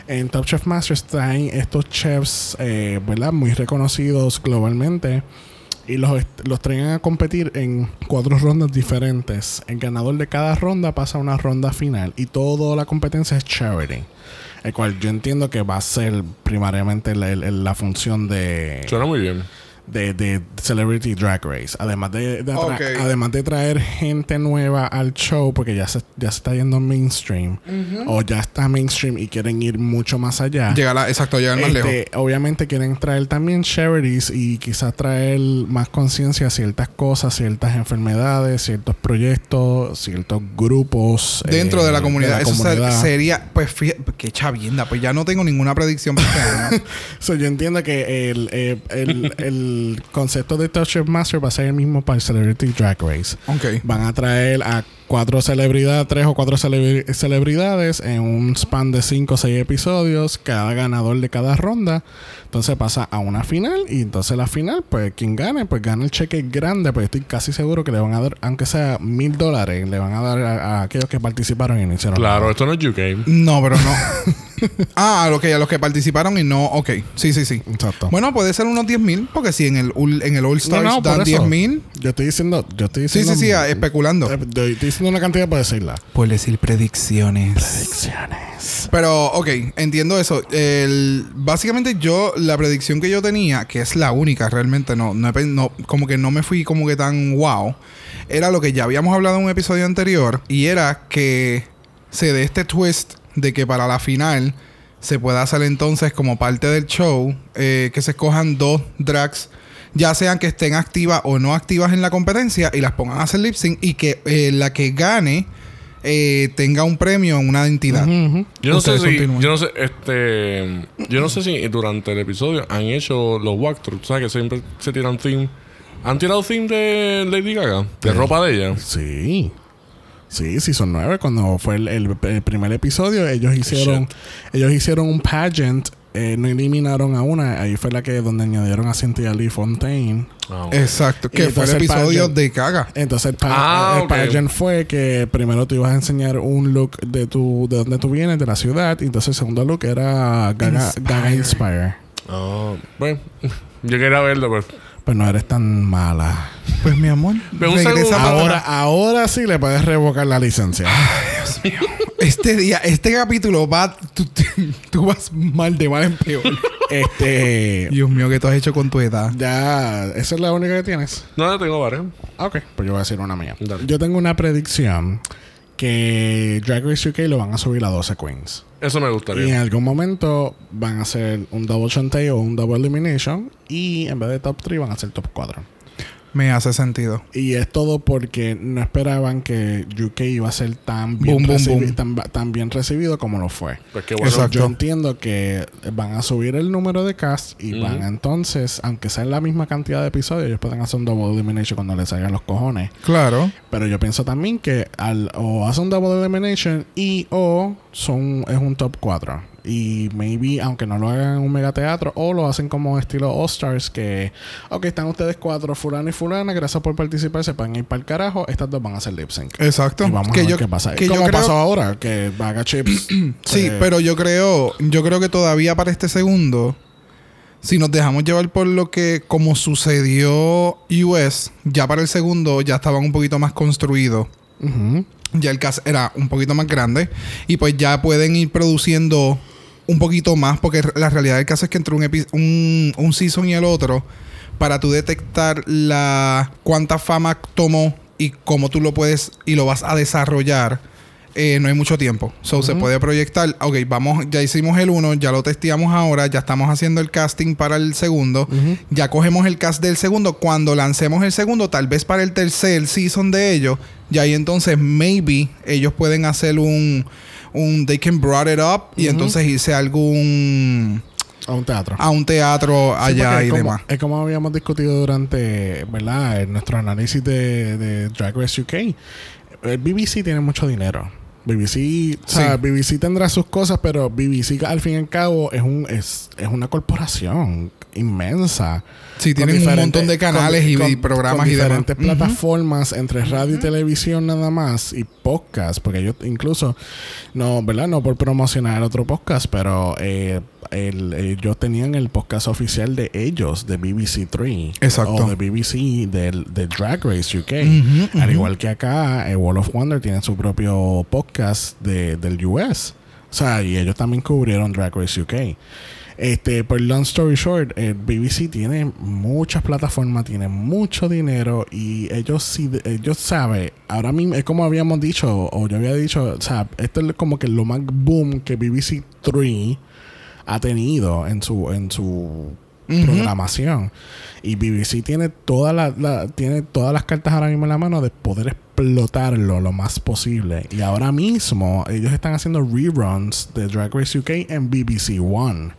En Top Chef Masters traen estos chefs, eh, ¿verdad? Muy reconocidos globalmente. Y los, los traen a competir en cuatro rondas diferentes. El ganador de cada ronda pasa a una ronda final. Y toda la competencia es charity. El cual yo entiendo que va a ser primariamente la, la función de, Suena muy bien. De, de Celebrity Drag Race. Además de, de atra- Ok. además de traer gente nueva al show, porque ya se, ya se está yendo mainstream. O ya está mainstream y quieren ir mucho más allá. Llegar a- exacto, llegar más lejos. Este, obviamente quieren traer también charities y quizás traer más conciencia a ciertas cosas, ciertas enfermedades, ciertos proyectos, ciertos grupos. Dentro eh, de la comunidad. Eso ser- comunidad. sería... Pues fíjate... Qué chavienda. Pues ya no tengo ninguna predicción para este año. So, yo entiendo que el, eh, el, el concepto de Touch of Master va a ser el mismo para el Celebrity Drag Race. Ok. Van a traer a cuatro celebridades, tres o cuatro celebri- celebridades en un span de cinco o seis episodios, cada ganador de cada ronda. Entonces pasa a una final y entonces la final, pues quien gane, pues gana el cheque grande, pues estoy casi seguro que le van a dar, aunque sea mil dólares, le van a dar a, a aquellos que participaron y no hicieron Claro, esto no es UK. No, pero no. ah, que, a los que participaron y no... Ok. Sí, sí, sí. Exacto. Bueno, puede ser unos 10 mil. Porque si en el, en el All No, Stars no, por dan eso. 10 mil... Yo estoy diciendo, yo estoy Sí, diciendo. sí, sí. ah, Especulando. Eh, Estoy diciendo una cantidad para decirla. Puedes decir predicciones. Predicciones. Pero, ok, entiendo eso. El, básicamente yo, la predicción que yo tenía, que es la única realmente, no, no, no- como que no me fui como que tan wow, era lo que ya habíamos hablado en un episodio anterior, y era que se dé este twist de que para la final se pueda hacer entonces como parte del show, eh, que se escojan dos drags, ya sean que estén activas o no activas en la competencia, y las pongan a hacer lip sync, y que eh, la que gane eh, tenga un premio en una entidad. Yo no sé si, continúen. yo no sé, este, yo no sé si durante el episodio han hecho los walkthroughs, ¿sabes? Que siempre se tiran theme. ¿Han tirado theme de Lady Gaga? De Sí. ropa de ella. Sí. Sí, sí, son nueve. Cuando fue el, el- el primer episodio, ellos hicieron, ellos hicieron un pageant. eh, no eliminaron a una. Ahí fue la que donde añadieron a Cynthia Lee Fontaine. Ah. Exacto, que fue el episodio pageant- de caga. Entonces el, pa- Ah, el pageant fue que primero te ibas a enseñar un look de tu de donde tú vienes, de la ciudad. Y entonces el segundo look era Gaga Inspire. Gaga Inspire. Ah, bueno, yo quería verlo, pero Pues no eres tan mala. Pues mi amor, Pero un regresa Ahora, ahora sí le puedes revocar la licencia. Este día, este capítulo va, tú, tú vas mal de mal en peor. este. Dios mío, ¿qué tú has hecho con tu edad? Ya, esa es la única que tienes. no, yo tengo varios. Ah, Ok, pues yo voy a decir una mía. Dale. Yo tengo una predicción que Drag Race UK lo van a subir a 12 queens. Eso me Y en gustaría. algún momento van a hacer un double chantey o un double elimination. Y en vez de top 3 van a ser top 4. Me hace sentido. Y es todo porque no esperaban que UK iba a ser tan bien, Boom, boom, recibi- boom. Tan, tan bien recibido como lo fue. Pues qué bueno. Exacto. Yo entiendo que van a subir el número de cast y van a entonces, aunque sea la misma cantidad de episodios, ellos pueden hacer un double elimination cuando les salgan los cojones. Claro. Pero yo pienso también que al, o hacen un double elimination y o son es un top 4. Y maybe, aunque no lo hagan en un megateatro, o lo hacen como estilo All Stars, que, ok, están ustedes cuatro, fulano y fulana, gracias por participar, se pueden ir para el carajo, estas dos van a hacer lip sync. Exacto. Y vamos Que a ver yo- qué pasa. que como creo- pasó ahora, que Vaga Chips. Sí, eh, pero yo creo, yo creo que todavía para este segundo, si nos dejamos llevar por lo que como sucedió US, ya para el segundo ya estaban un poquito más construidos. Ya el cast era un poquito más grande y pues ya pueden ir produciendo un poquito más porque la realidad del caso es que entre un, epi- un, un season y el otro, para tú detectar la cuánta fama tomó y cómo tú lo puedes y lo vas a desarrollar, eh, no hay mucho tiempo. So, se puede proyectar, ok, vamos, ya hicimos el uno, ya lo testeamos ahora, ya estamos haciendo el casting para el segundo, ya cogemos el cast del segundo, cuando lancemos el segundo, tal vez para el tercer season de ellos, y ahí entonces maybe ellos pueden hacer un, un they can brought it up y entonces a algún, A un teatro. a un teatro allá y como, demás. Es como habíamos discutido durante, ¿verdad? En nuestro análisis de, de Drag Race UK. El BBC tiene mucho dinero. BBC, o sea, Sí. BBC tendrá sus cosas, pero BBC al fin y al cabo es un es, es una corporación inmensa. Sí, tienen un montón de canales con- y, con- y programas con y demás. diferentes plataformas entre radio y televisión nada más y podcast porque ellos incluso no verdad no por promocionar otro podcast pero eh, el- ellos tenían el podcast oficial de ellos de BBC 3 Exacto. o de BBC del de Drag Race UK al igual que acá eh, Wall of Wonder tiene su propio podcast de, del US o sea y ellos también cubrieron Drag Race UK este, por long story short, el BBC tiene muchas plataformas, tiene mucho dinero y ellos sí, ellos saben, ahora mismo es como habíamos dicho, o yo había dicho, o sea, esto es como que lo más boom que BBC 3 ha tenido en su, en su programación. Y BBC tiene toda la, la- tiene todas las cartas ahora mismo en la mano de poder explotarlo lo más posible. Y ahora mismo ellos están haciendo reruns de Drag Race UK en BBC One.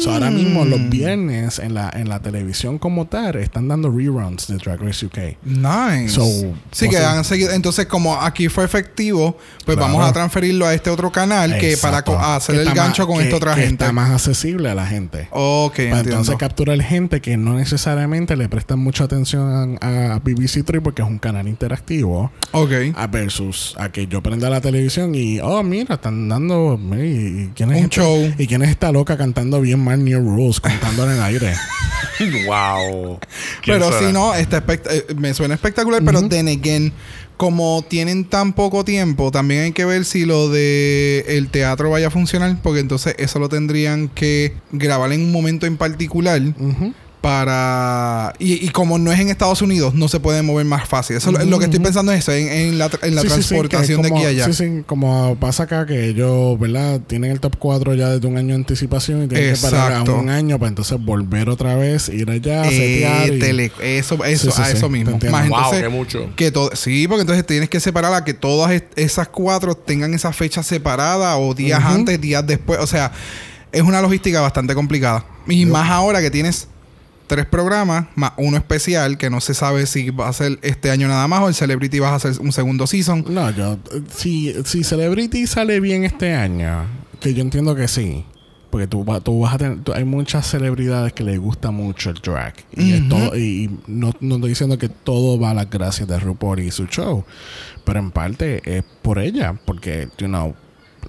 So, ahora mismo Mm. los viernes en la, en la televisión como tal están dando reruns de Drag Race UK. Nice. So, sí, que han seguido. Entonces, como aquí fue efectivo, pues Claro. vamos a transferirlo a este otro canal que para hacer Que el más- gancho con que- esta otra que gente. Está más accesible a la gente. Ok, Para entiendo. entonces capturar gente que no necesariamente le prestan mucha atención a, a BBC 3 porque es un canal interactivo. Ok. A versus a que yo prenda la televisión y, oh, mira, están dando. mira, ¿Y, y quién es Un esta- show. ¿Y quién es esta loca cantando bien mal New Rules, cantando en el aire? wow. ¿Quién Pero será? si no, está espect- eh, me suena espectacular, pero then again, como tienen tan poco tiempo, también hay que ver si lo de el teatro vaya a funcionar, porque entonces eso lo tendrían que grabar en un momento en particular. Para... Y, y como no es en Estados Unidos, no se puede mover más fácil. Eso es lo que estoy pensando es eso, en, en la, en la Sí, sí, sí, que es transportación de aquí a allá. Sí, sí, como pasa acá que ellos, ¿verdad? Tienen el top 4 ya desde un año de anticipación y tienen que parar a un año para entonces volver otra vez, ir allá, Eh, setear y- tele- eso, eso, Sí, sí, a eso mismo. Más Wow, entonces, qué mucho. Que todo, sí, porque entonces tienes que separar a que todas esas cuatro tengan esa fecha separada o días antes, días después. O sea, es una logística bastante complicada. Y más ahora que tienes tres programas, más uno especial, que no se sabe si va a ser este año nada más o el Celebrity vas a hacer un segundo season. No, yo... Si, si Celebrity sale bien este año, que yo entiendo que sí. Porque tú, va- tú vas a tener... tú- hay muchas celebridades que les gusta mucho el drag. Y, todo- y, y no, no estoy diciendo que todo va a las gracias de RuPaul y su show. Pero en parte es por ella. Porque, you know...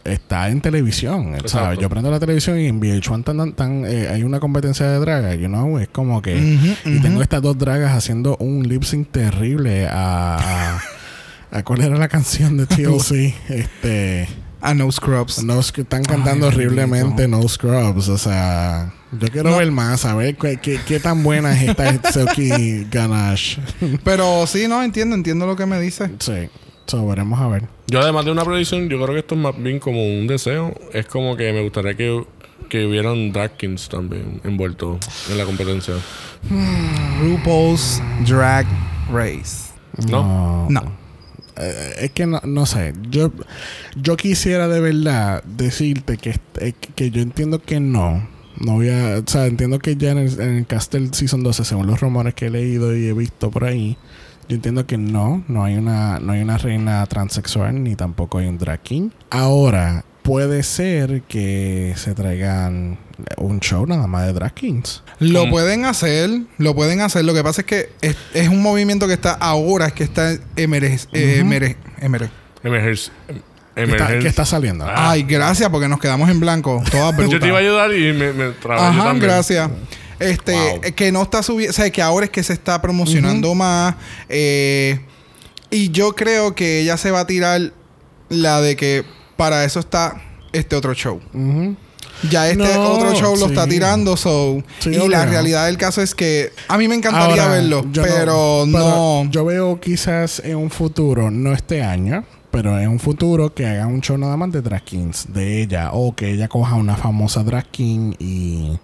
Está en televisión, ¿sabes? Yo prendo la televisión y en VH1 tan, tan, eh, hay una competencia de dragas, you know, es como que... Y tengo estas dos dragas haciendo un lip sync terrible a, a, a- ¿Cuál era la canción de TLC? este. A No Scrubs. No, están cantando Ay, horriblemente No Scrubs. O sea, yo quiero No. ver más, a ver qué, qué, qué tan buena es esta Silky Ganache. Pero sí, no, entiendo, entiendo lo que me dice. sí, so, veremos a ver. Yo además de una predicción, yo creo que esto es más bien como un deseo. Es como que me gustaría que, que hubieran drag kings también envueltos en la competencia. RuPaul's Drag Race. ¿No? No. Eh, es que no, no sé. Yo, yo quisiera de verdad decirte que, eh, que yo entiendo que no. No voy a. O sea, entiendo que ya en el, en el cast del Season 12, según los rumores que he leído y he visto por ahí, yo entiendo que no. No hay una, no hay una reina transexual ni tampoco hay un drag king. Ahora, puede ser que se traigan un show nada más de drag kings. Lo ¿Cómo? pueden hacer, lo pueden hacer. Lo que pasa es que es, es un movimiento que está ahora, es que está emerge, eh, emerge- emerge. Que está, que está saliendo. Ah. Ay, gracias porque nos quedamos en blanco. Todas Yo te iba a ayudar y me, yo Ajá, también. gracias. Este, Wow. eh, que no está subiendo, o sea, que ahora es que se está promocionando más. eh, y yo creo que ella se va a tirar la de que para eso está este otro show. Ya este No, otro show lo está tirando, so. Sí, y la realidad del caso es que a mí me encantaría Ahora, verlo, pero no. Yo veo quizás en un futuro, no este año, pero en un futuro que haga un show nada más de drag kings de ella. O que ella coja una famosa drag king y.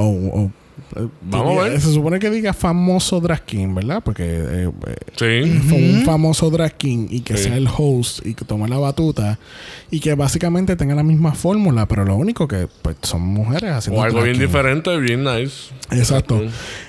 O. o- eh, Vamos a ver. Se supone que diga famoso drag king, ¿verdad? Porque eh, eh, Sí. fue un famoso drag king y que Sí. sea el host y que tome la batuta y que básicamente tenga la misma fórmula, pero lo único que pues, son mujeres haciendo O algo drag bien king. diferente, bien nice. Exacto.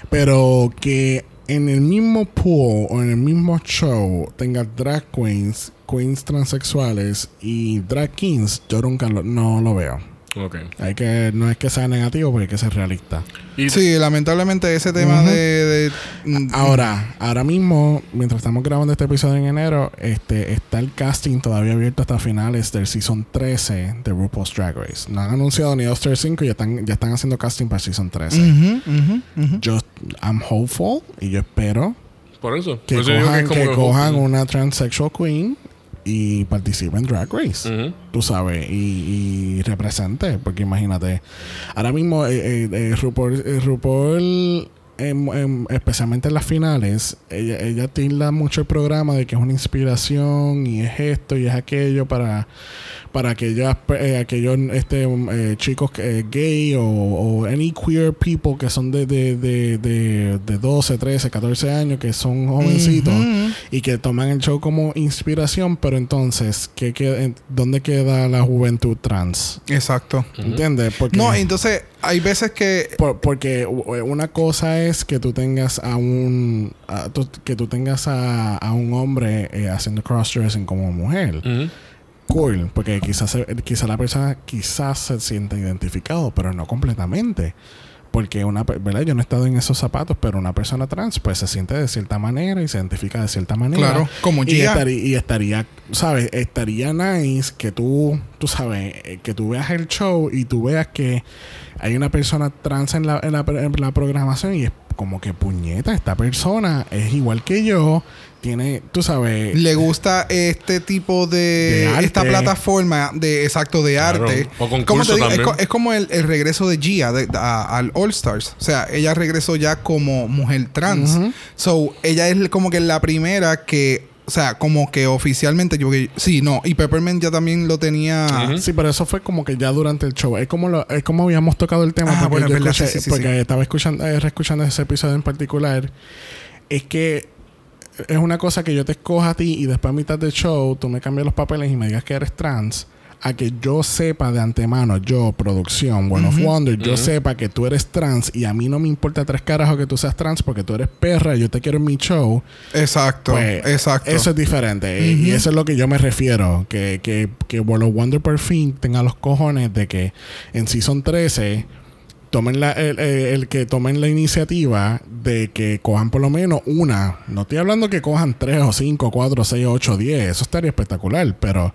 Pero que en el mismo pool o en el mismo show tenga drag queens, queens transexuales y drag kings, yo nunca lo, no lo veo. Ok. Hay que, no es que sea negativo, pero hay que ser realista. Y Sí, lamentablemente ese tema de, de- mm, Ahora, ahora mismo, mientras estamos grabando este episodio en enero, este está el casting todavía abierto hasta finales del season 13 de RuPaul's Drag Race. No han anunciado ni All-Star 5 y ya están, ya están haciendo casting para el season 13. Ujú, ujú, ujú. Yo, I'm hopeful y yo espero por eso. que Por eso digo cojan, que- cojan una transsexual queen y participen en Drag Race. Ujú. Tú sabes, y, y represente, porque imagínate, ahora mismo eh, eh, eh, RuPaul, eh, RuPaul, em, em, especialmente en las finales, ella, ella tilda mucho el programa de que es una inspiración y es esto y es aquello para, para aquellas, eh, aquellos este, um, eh, chicos eh, gay o, o any queer people que son de, de, de, de, de 12, 13, 14 años, que son jovencitos y que toman el show como inspiración, pero entonces, ¿qué queda, en- ¿dónde queda la juventud trans? Exacto. ¿Entiendes? Porque, No, entonces hay veces que por- porque u- una cosa es que tú tengas a un a- tú- que tú tengas a, a un hombre eh, haciendo crossdressing como mujer. Cool, porque quizás quizás la persona quizás se sienta identificado, pero no completamente. Porque una, ¿verdad? Yo no he estado en esos zapatos, pero una persona trans pues se siente de cierta manera y se identifica de cierta manera. Claro, como y estaría, y estaría, ¿sabes? Estaría nice que tú, tú sabes, eh, que tú veas el show y tú veas que hay una persona trans en la, en la, en la programación y es como que puñeta, esta persona es igual que yo, tiene, tú sabes, le gusta este tipo de, De arte. esta plataforma de exacto de Claro. arte. O ¿Cómo te digo? Es, es como el, el regreso de Gia de- a- al All Stars. O sea, ella regresó ya como mujer trans. So, ella es como que la primera que, o sea, como que oficialmente yo que sí, no, y Peppermint ya también lo tenía. Sí, pero eso fue como que ya durante el show. Es como lo, es como habíamos tocado el tema. Ah, porque bueno, yo es verdad, escuché- sí, sí, sí, porque sí. estaba escuchando, eh, reescuchando ese episodio en particular. Es que es una cosa que yo te escoja a ti y después a mitad del show tú me cambias los papeles y me digas que eres trans. A que yo sepa de antemano, yo, producción, One of Wonder, yo sepa que tú eres trans y a mí no me importa tres carajos que tú seas trans porque tú eres perra y yo te quiero en mi show. Exacto, Pues, exacto. Eso es diferente. Y- Y eso es lo que yo me refiero. Que, que, que World of Wonder por fin tenga los cojones de que en Season 13 tomen la, el, el- el que tomen la iniciativa de que cojan por lo menos una. No estoy hablando que cojan tres o cinco, cuatro, seis, ocho, diez. Eso estaría espectacular. Pero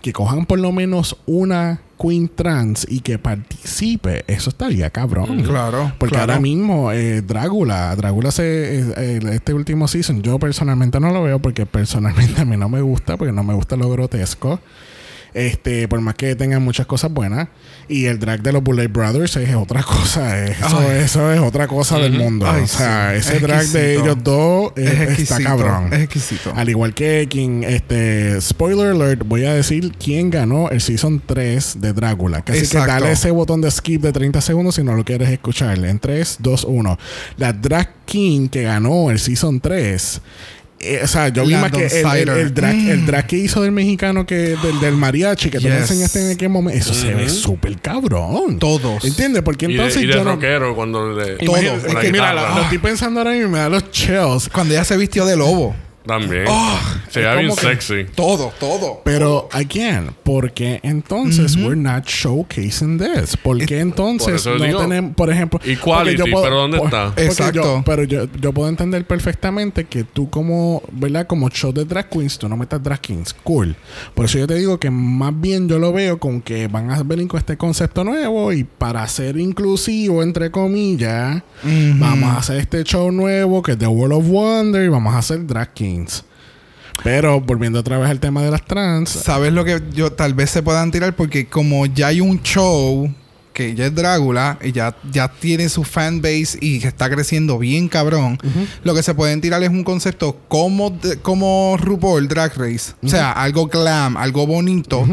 que cojan por lo menos una queen trans y que participe. Eso estaría cabrón. Claro. Porque claro. ahora mismo, eh, Drácula, Drácula se, eh, eh, este último season, yo personalmente no lo veo porque personalmente a mí no me gusta, porque no me gusta lo grotesco. Este, por más que tengan muchas cosas buenas. Y el drag de los Bullet Brothers es otra cosa. Eso, Ay. eso es otra cosa del mundo. Ay, o sea, sí. ese Es drag de ellos dos es está cabrón. Es exquisito. Al igual que quien, este, spoiler alert, voy a decir quién ganó el season 3 de Drácula. Así que dale ese botón de skip de 30 segundos si no lo quieres escuchar. En 3, 2, 1. La Drag King que ganó el season 3. Eh, o sea, yo vi más que el, el- Sider. el drag, Mm. el drag que hizo del mexicano que del, del mariachi que tú me Yes. enseñaste en aquel momento. Eso se ve súper cabrón. Todos. ¿Entiendes? Porque Y de, entonces y de yo no. rockero cuando le... Todo. Es que mira, lo, lo estoy pensando ahora mismo y me da los chills. Cuando ella se vistió de lobo. También. Oh, Se ve es bien sexy. Todo, todo. Pero, again, ¿por qué entonces we're not showcasing this? ¿Por qué entonces Por no digo, tenemos, por ejemplo... equality, porque yo pero ¿dónde por- está? Exacto. yo- pero yo, yo puedo entender perfectamente que tú como, ¿verdad? Como show de drag queens, tú no metas drag queens. Cool. Por eso yo te digo que más bien yo lo veo con que van a venir con este concepto nuevo y para ser inclusivo, entre comillas, vamos a hacer este show nuevo que es The World of Wonder y vamos a hacer drag Pero volviendo otra vez al tema de las trans, ¿Sabes lo que yo tal vez se puedan tirar? Porque como ya hay un show que ya es Drácula y ya, ya tiene su fanbase y que está creciendo bien cabrón, lo que se pueden tirar es un concepto como, como RuPaul Drag Race. O sea, algo glam, algo bonito.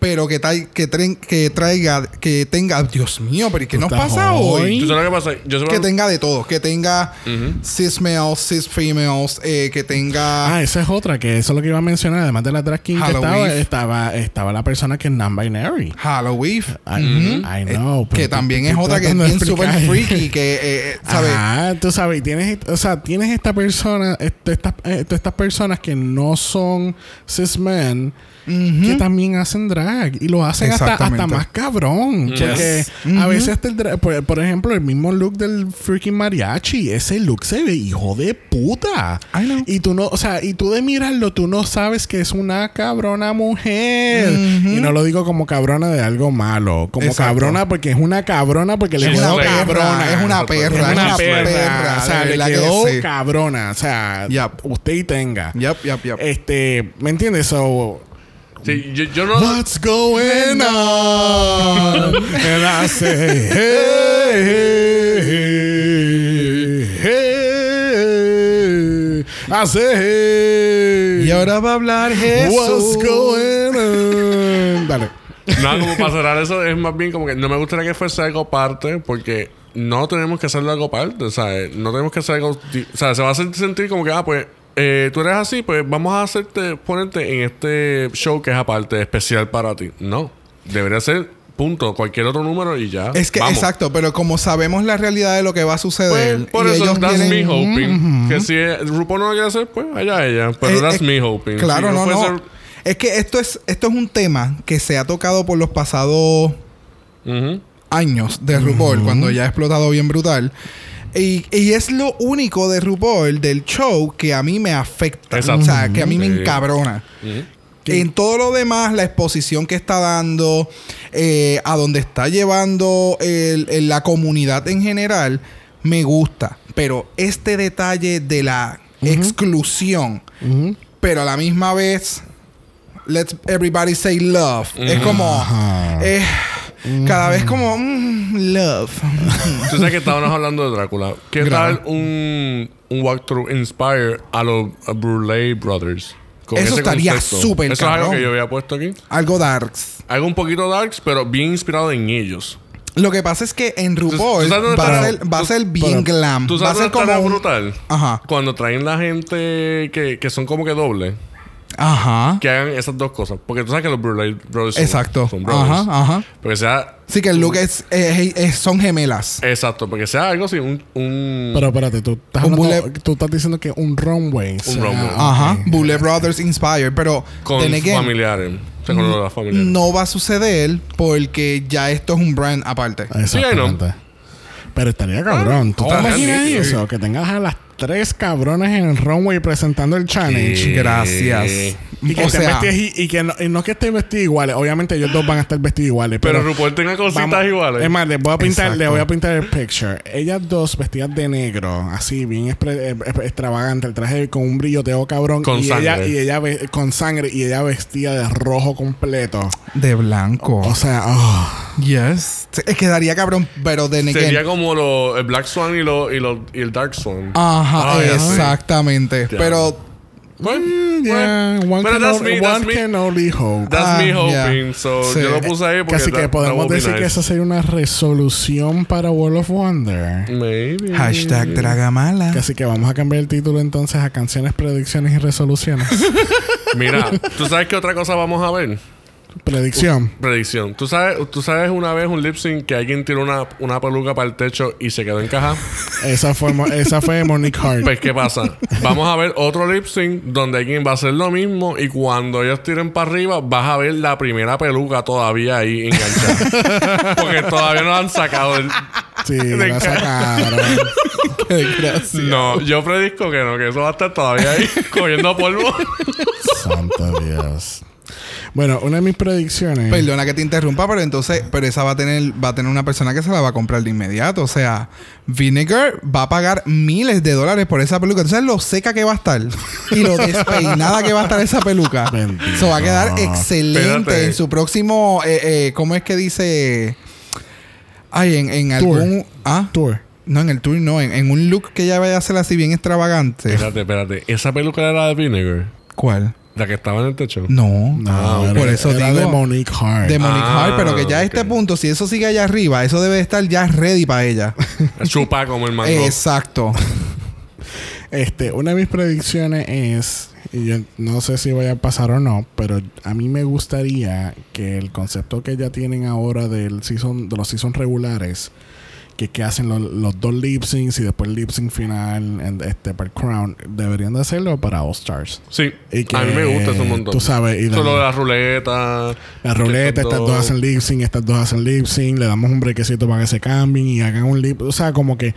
Pero que, tai- que, traiga, que tenga, Dios mío, pero ¿y ¿qué nos pasa hoy. hoy? ¿Tú sabes lo que pasa? Yo Que solo... tenga de todo, que tenga cis males, cis females, eh, que tenga Ah, esa es otra, que eso es lo que iba a mencionar. Además de la drag king que estaba, estaba, estaba la persona que es non-binary. Halloween. I, I know. Eh, pero que también es otra que es bien super freaky, que, eh, eh, ¿sabes? Ajá, tú sabes, tienes, o sea, tienes esta persona, estas, eh, todas estas personas que no son cis men, que también hacen drag y lo hacen hasta, hasta más cabrón. Yes. Porque a veces hasta el drag- por, por ejemplo, el mismo look del freaking mariachi, ese look se ve hijo de puta. I know. Y tú no, o sea, y tú de mirarlo, tú no sabes que es una cabrona mujer. Y no lo digo como cabrona de algo malo, como Exacto. cabrona porque es una cabrona porque le quedó cabrona. es una perra, Es es una una perra, perra, o sea, le que quedó sí. cabrona, o sea, Yup. usted y tenga. Yep, yep, yep. Este, ¿me entiendes? So, Sí, yo, yo no... What's going on? And I say, hey, hey, hey. I say, hey. y ahora va a hablar Jesús. What's going on? Dale. Nada, como para cerrar eso, es más bien como que no me gustaría que fuese algo aparte, porque no tenemos que hacerlo algo aparte, o sea, no tenemos que hacer algo. O sea, se va a sentir como que, ah, pues, eh, tú eres así, pues vamos a hacerte, ponerte en este show que es aparte, especial para ti. No, debería ser, punto, cualquier otro número y ya. Es que, Vamos. exacto, pero como sabemos la realidad de lo que va a suceder, Pues, por y eso, ellos that's tienen- me hoping. Que si eh, RuPaul no lo quiere hacer, pues allá ella. Pero Eh, that's eh, me hoping. Claro, Si no, no. Es que esto es, esto es un tema que se ha tocado por los pasados años de RuPaul, cuando ya ha explotado bien brutal. Y, y es lo único de RuPaul, del show, que a mí me afecta. Exacto. O sea, que a mí me encabrona. En todo lo demás, la exposición que está dando, eh, a donde está llevando el- el- la comunidad en general, me gusta. Pero este detalle de la exclusión, pero a la misma vez, let's everybody say love. Es como, eh, cada vez como, mm, love. Tú sabes que estábamos hablando de Drácula. ¿Qué Grave. tal un, un walkthrough Inspire a los Brulé Brothers? Con Eso estaría súper Eso es algo cabrón. que yo había puesto aquí. Algo darks. Algo un poquito darks, pero bien inspirado en ellos. Lo que pasa es que en ¿Tú- RuPaul tú sabes va, a ser, va a tú- ser bien glam. ¿Tú Va a sabes ser como brutal? Ajá. Cuando traen la gente que, que son como que doble. Ajá. Que hagan esas dos cosas. Porque tú sabes que los Brothers son, Exacto. son brothers. Ajá, ajá. Porque sea... Sí, que el look es, es- es- son gemelas. Exacto. Porque sea algo así, un... un Pero espérate, tú estás, Un hablando- bullet- tú estás diciendo que un runway. o sea, runway. Ajá. ok. Bullet Brothers Inspired. Pero, con familiares. O sea, con las familiares. no va a suceder porque ya esto es un brand aparte. Exactamente. Pero estaría cabrón. ¿Tú te oh, imaginas sí. eso? Que tengas a las tres cabronas en el runway presentando el challenge. Gracias. Y que o estén sea, vestidas y, y que no, y no que estén vestidos iguales. Obviamente ellos dos van a estar vestidos iguales. Pero Pero, RuPaul tenga cositas vamos- iguales. Es más, les voy a pintar, Exacto. les voy a pintar el picture. Ellas dos vestidas de negro, así bien eh, eh, extravagante, el traje con un brilloteo cabrón. Con y ella, sangre. y ella con sangre y ella vestida de rojo completo. de blanco. O sea, oh. yes. Es quedaría cabrón, pero de Sería como lo, el Black Swan y, lo, y, lo, y el Dark Swan. Ajá, Ya sé. exactamente. Ya. Pero Bueno, yeah, bueno. one, Pero can, that's only, me, that's one me. can only hope. That's Ah, me hoping. So, Sí. yo lo puse ahí porque... Casi que podemos decir que nice. esa sería una resolución para World of Wonder. Maybe. hashtag Dragamala. Casi que vamos a cambiar el título entonces a canciones, predicciones y resoluciones. Mira, ¿tú sabes qué otra cosa vamos a ver? Predicción. Predicción. ¿Tú sabes, ¿Tú sabes una vez un lip sync que alguien tiró una, una peluca para el techo y se quedó encajada? Esa fue, esa fue Monique Hart. Pues, ¿qué pasa? Vamos a ver otro lip sync donde alguien va a hacer lo mismo y cuando ellos tiren para arriba vas a ver la primera peluca todavía ahí enganchada. Porque todavía no la han sacado del... Sí, la sacaron. Qué desgracia. No, yo predisco que no, que eso va a estar todavía ahí cogiendo polvo. Santo Dios. Bueno, una de mis predicciones. Perdona que te interrumpa, pero entonces, pero esa va a tener, va a tener una persona que se la va a comprar de inmediato. O sea, Vinegar va a pagar miles de dólares por esa peluca. ¿Tú sabes lo seca que va a estar? Y lo despeinada que va a estar esa peluca. Bendito. Eso va a quedar excelente Espérate. en su próximo. Eh, eh, ¿Cómo es que dice? Ay, en, en Tour. algún. Ah, Tour. no, en el tour no. En, en un look que ella vaya a hacer así bien extravagante. espérate, espérate. ¿Esa peluca era de Vinegar? ¿Cuál? ¿La que estaba en el techo? No. No, Ah, era- por eso era digo- de Monique Hart. De Monique Ah, Hart, pero que ya a este punto, si eso sigue allá arriba, eso debe estar ya ready para ella. Chupa como el mango. Exacto. Este, una de mis predicciones es, y yo no sé si vaya a pasar o no, pero a mí me gustaría que el concepto que ya tienen ahora del season, de los seasons regulares, que, que hacen los, los dos lip syncs y después el lip sync final en- este, para el Crown, deberían de hacerlo para All Stars. Sí. Y que, a mí me gusta eso un montón. Tú sabes, y Solo de la ruleta. la ruleta, estas dos hacen lip sync, estas dos hacen lip sync, le damos un brequecito para que se cambien y hagan un lip, o sea, como que,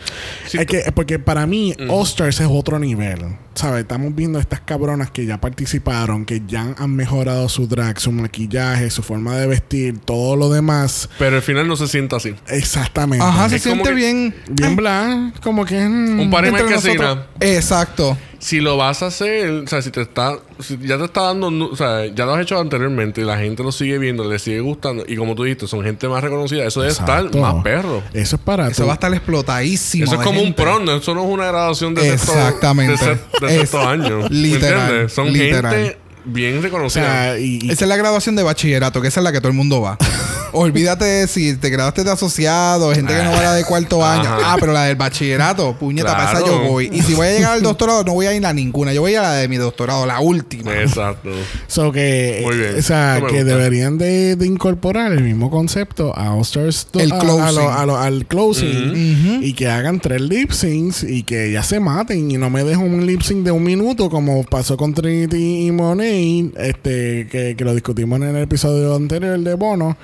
Sí, es que porque para mí All Stars es otro nivel, ¿sabes? Estamos viendo estas cabronas que ya participaron, que ya han mejorado su drag, su maquillaje, su forma de vestir, todo lo demás, Pero al final no se sienta así. exactamente. Ajá, se siente que- bien. Bien bla, como que Un par de. Exacto. Si lo vas a hacer, o sea, si te está, si ya te está dando, o sea, ya lo has hecho anteriormente y la gente lo sigue viendo, le sigue gustando y como tú dijiste, son gente más reconocida, eso debe Exacto. estar más perro. Eso es para Eso tú- va a estar explotadísimo. Eso es de como un gente. prom, eso no es una graduación de sexto, Exactamente. de sexto, de Es sexto año. ¿Me literal, entiendes? Son literal. gente bien o reconocida. sea, y, y- Esa es la graduación de bachillerato, que esa es la que todo el mundo va. Olvídate de si te graduaste de asociado, gente que no va a la de cuarto año. Ajá. Ah, pero la del bachillerato, puñeta, para esa Claro. yo voy. Y si voy a llegar al doctorado, no voy a ir a ninguna. Yo voy a la de mi doctorado, la última. Exacto. So que, Muy bien. o sea, que gusta. deberían de, de incorporar el mismo concepto a All Stars El a- a closing. lo- a lo- al closing y que hagan tres lip syncs y que ya se maten y no me dejen un lip sync de un minuto como pasó con Trinity y Monet, este, que, que lo discutimos en el episodio anterior de Bono.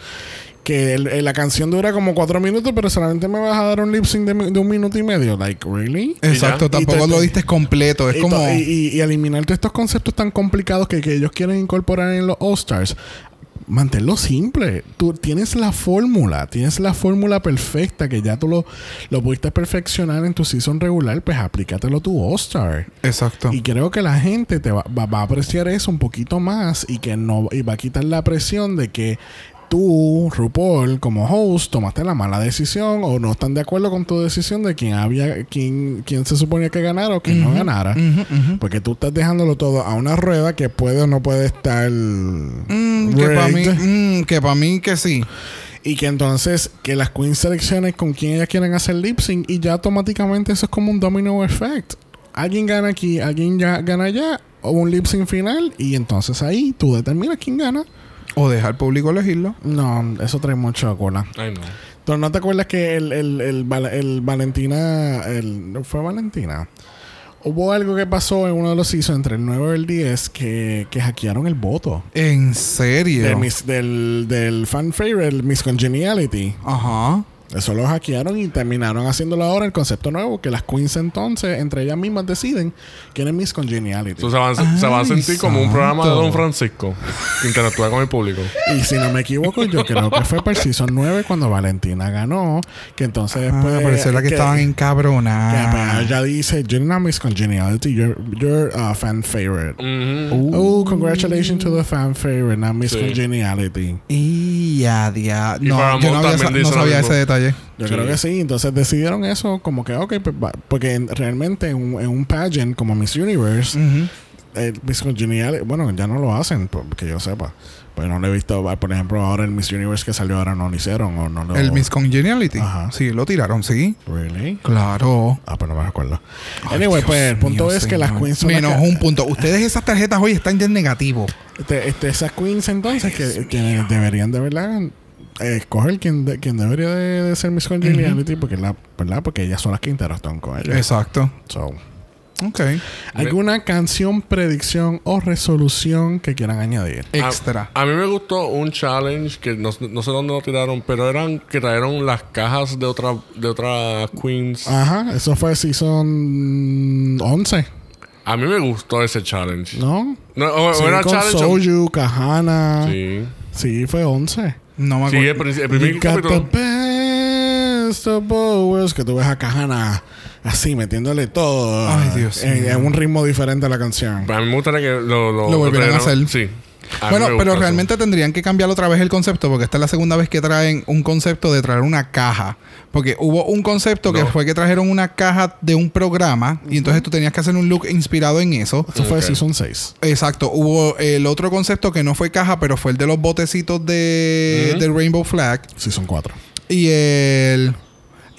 Que el- el- la canción dura como cuatro minutos, pero solamente me vas a dar un lip sync de, un minuto y medio. Like, ¿really? Exacto, Y tampoco lo diste completo. Es y, como. y, y- y eliminar todos estos conceptos tan complicados que, que ellos quieren incorporar en los All-Stars. Manténlo simple. Tú tienes la fórmula, tienes la fórmula perfecta que ya tú lo, lo pudiste perfeccionar en tu season regular, pues aplícatelo a tu All-Star. Exacto. Y creo que la gente te va, va- va a apreciar eso un poquito más y que no y va a quitar la presión de que tú, RuPaul, como host, tomaste la mala decisión o no están de acuerdo con tu decisión de quién había, quién, quién se suponía que ganara o quién no ganara. Porque tú estás dejándolo todo a una rueda que puede o no puede estar Mm, que para mí, mm, que para mí que sí. y que entonces que las queens seleccionen con quién ellas quieren hacer lip sync y ya automáticamente eso es como un domino effect. Alguien gana aquí, alguien ya gana allá o un lip sync final y entonces ahí tú determinas quién gana. O dejar al público elegirlo. No, eso trae mucho cola. Ay, no. ¿Tú no te acuerdas que el, el, el, el Valentina, el, ¿no ¿fue Valentina? Hubo algo que pasó en uno de los seasons entre el 9 y el 10 que, que hackearon el voto. En serio. Mis- del, del fan favorite, el Miss Congeniality. Ajá. Eso lo hackearon y terminaron haciéndolo ahora el concepto nuevo, que las queens entonces, entre ellas mismas, deciden quién es Miss Congeniality. Se van, a- se van a Ay, sentir como un programa de. Don Francisco. que Interactúa con el público. Y si no me equivoco, yo creo que fue para el Season 9 cuando Valentina ganó, que entonces Ah, después... pero esa es la que, estaban en que, cabrona. pues, ella dice, you're not Miss Congeniality, you're, you're a fan favorite. Ujú. Oh, congratulations to the fan favorite, not Miss Sí. Congeniality. Y ya, dia- Y No, yo no, había, no sabía ese detalle. Yo Sí. creo que sí. Entonces decidieron eso como que, ok, pues porque en- realmente en un, en un pageant como Miss Universe, Ujú. el Miss Congeniality, bueno, ya no lo hacen, que yo sepa. Pues no lo he visto, por ejemplo, ahora el Miss Universe que salió ahora no lo hicieron o no lo... El Miss Congeniality. Ajá. Sí, lo tiraron, sí. Really? Claro. Ah, pues no me acuerdo. Ay, anyway, Dios pues el punto mío, es que las queens son las Menos que- un punto. Ustedes esas tarjetas hoy están ya en negativo. Este, este, esas queens entonces que, que deberían de verdad eh, escoger quién, de- quién debería de, de ser Miss Congeniality porque la verdad porque ellas son las que interactúan con ellos. Exacto. So, Ok. ¿Alguna canción, predicción o resolución que quieran añadir? Extra. A mí me gustó un challenge que no, no sé dónde lo tiraron, pero eran que trajeron las cajas de otra de otras queens. Ajá, eso fue season 11, A mí me gustó ese challenge. ¿no? No, o, o Sí, era con challenge. o- Soju, Kahana. Sí. Sí. fue 11. No me Sí, acuerdo. el, princi- el primer capítulo. Que tú ves a Kahana así metiéndole todo. Ay, Dios en, en un ritmo diferente a la canción. A mí me gustaría que lo, lo, Lo volvieran a hacer. Sí. A Bueno, pero realmente tendrían que cambiar otra vez el concepto porque esta es la segunda vez que traen un concepto de traer una caja. Porque hubo un concepto que fue que trajeron una caja de un programa y entonces tú tenías que hacer un look inspirado en eso. Eso fue Ok. season 6. Exacto. Hubo el otro concepto que no fue caja, pero fue el de los botecitos de, del Rainbow Flag. Season 4. Y el...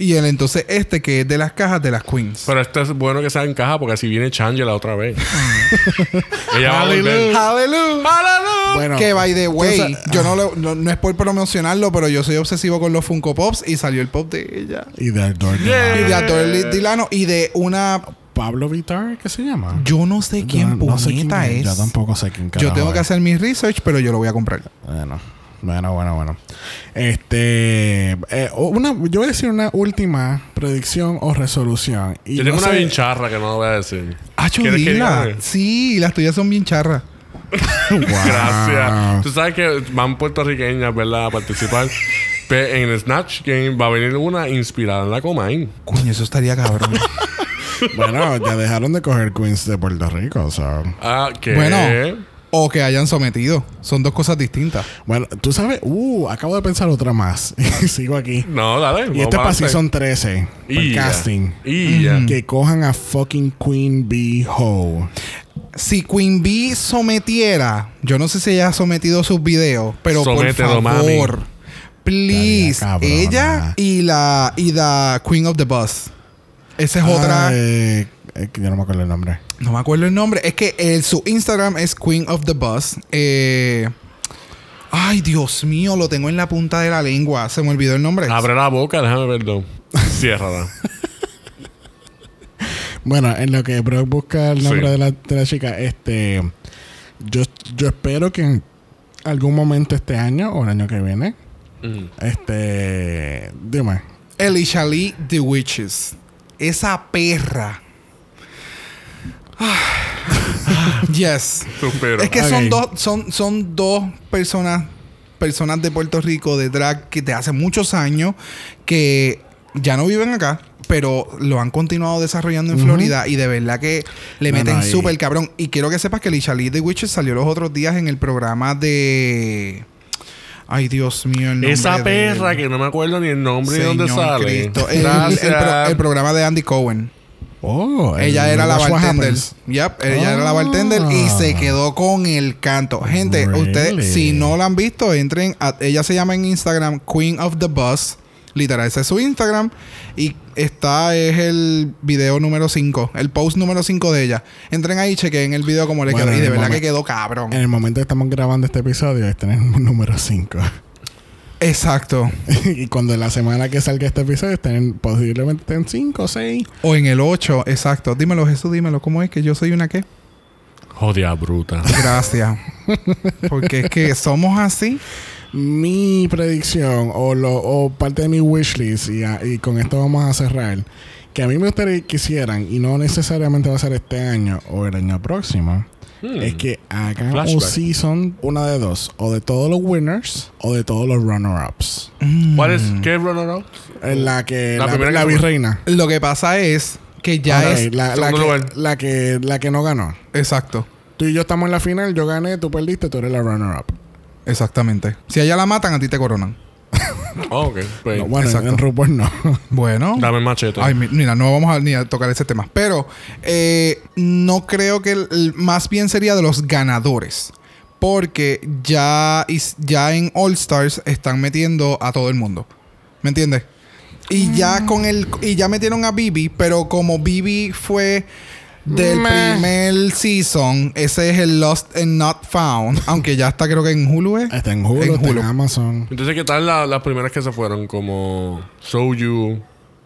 Y el entonces este que es de las cajas de las queens. Pero esto es bueno que sea en caja porque así viene Changela otra vez. Ella va a volver. Hallelujah. ¡Hallelujah! Bueno, Que by the way, yo no, lo- no, no es por promocionarlo, pero yo soy obsesivo con los Funko Pops y salió el pop de ella. Y de Adore Yeah. Y de Dilano y de una. Pablo Vitar, ¿qué se llama? Yo no sé quién No- no sé puñeta quién es. Yo tampoco sé quién Yo carajo tengo que hacer mi research, pero yo lo voy a comprar. Bueno, bueno, bueno, bueno. Este. eh, una, yo voy a decir una última predicción o resolución. Y Yo tengo no una bien charra que no lo voy a decir. Ah, ¿Quieres que dila. diga? Sí, las tuyas son bien charras. Wow. Gracias. Tú sabes que van puertorriqueñas, ¿verdad? A participar. En el Snatch Game va a venir una inspirada en la Comain. Coño, eso estaría cabrón. Bueno, ya dejaron de coger queens de Puerto Rico, o sea. Ah, que. Bueno. O que hayan sometido. Son dos cosas distintas. Bueno, tú sabes, uh, acabo de pensar otra más. Y Sigo aquí. No, dale. Y este es para. Season 13. Y casting. Y ya. Que cojan a fucking Queen Bee Ho. Si Queen Bee sometiera, yo no sé si ella ha sometido sus videos, pero Somételo, por favor, mami. please, ella y la y la Queen of the Bus. Esa es otra. Eh, eh, yo no me acuerdo el nombre. No me acuerdo el nombre. Es que el- su Instagram es Queen of the Bus. Eh, ay, Dios mío, lo tengo en la punta de la lengua. Se me olvidó el nombre. Abre la boca, déjame verlo. Ciérrala. Bueno, en lo que Brock busca el nombre Sí. de, la, de la chica, este. Yo, yo espero que en algún momento este año o el año que viene, Mm. este. Dime. Elisha Lee The Witches. Esa perra. Ah. yes. Supero. Es que Ok. son dos, son, son dos personas, personas de Puerto Rico de drag que de hace muchos años que ya no viven acá, pero lo han continuado desarrollando en. Florida y de verdad que le No, meten no, y- súper cabrón. Y quiero que sepas que Lee The Witches salió los otros días en el programa de. Ay, Dios mío, el nombre Esa de- perra que no me acuerdo ni el nombre de dónde Señor sale. Cristo. El, el Gracias. pro- el programa de Andy Cohen. Oh, el- Ella era la bartender. Yep, ella era la bartender y Ah. se quedó con el canto. Gente, Really? ustedes, si no la han visto, entren. A, ella se llama en Instagram Queen of the Bus. Literal, ese es su Instagram. Y esta es el video número 5, el post número 5 de ella. Entren ahí chequen el video como le Bueno, quedó. Y de verdad que quedó cabrón. En el momento que estamos grabando este episodio, este es el número 5. Exacto. y cuando la semana que salga este episodio estén posiblemente en 5 o 6. O en el 8, exacto. Dímelo, Jesús, dímelo. ¿Cómo es que yo soy una qué? Jodia bruta. Gracias. Porque es que somos así. Mi predicción o, lo, o parte de mi wishlist, y, y con esto vamos a cerrar, que a mí me gustaría que hicieran, y no necesariamente va a ser este año o el año próximo, Hmm. es que hagan un season, una de dos, o de todos los winners o de todos los runner-ups. ¿Cuál es? ¿Qué runner up? En la que La la, primera la virreina. Lo que pasa es que ya es. la, que, la, que, la que no ganó. Exacto. Tú y yo estamos en la final, yo gané, tú perdiste, tú eres la runner-up. Exactamente. Si a ella la matan, a ti te coronan. Oh, ok. Pues, No, bueno, exacto. en RuPaul no. Bueno. Dame el machete. Ay, mi- mira, no vamos a, ni a tocar ese tema. Pero eh, no creo que el- el- más bien sería de los ganadores. Porque ya, is- ya en All Stars están metiendo a todo el mundo. ¿Me entiendes? Y Mm. ya con el. Y ya metieron a Bibi, pero como Bibi fue del Meh. primer season, ese es el Lost and Not Found. Aunque ya está, creo que en Hulu, ¿eh? Está en Hulu, En está en Hulu. Amazon. Entonces, ¿qué tal la- las primeras que se fueron? Como Soju,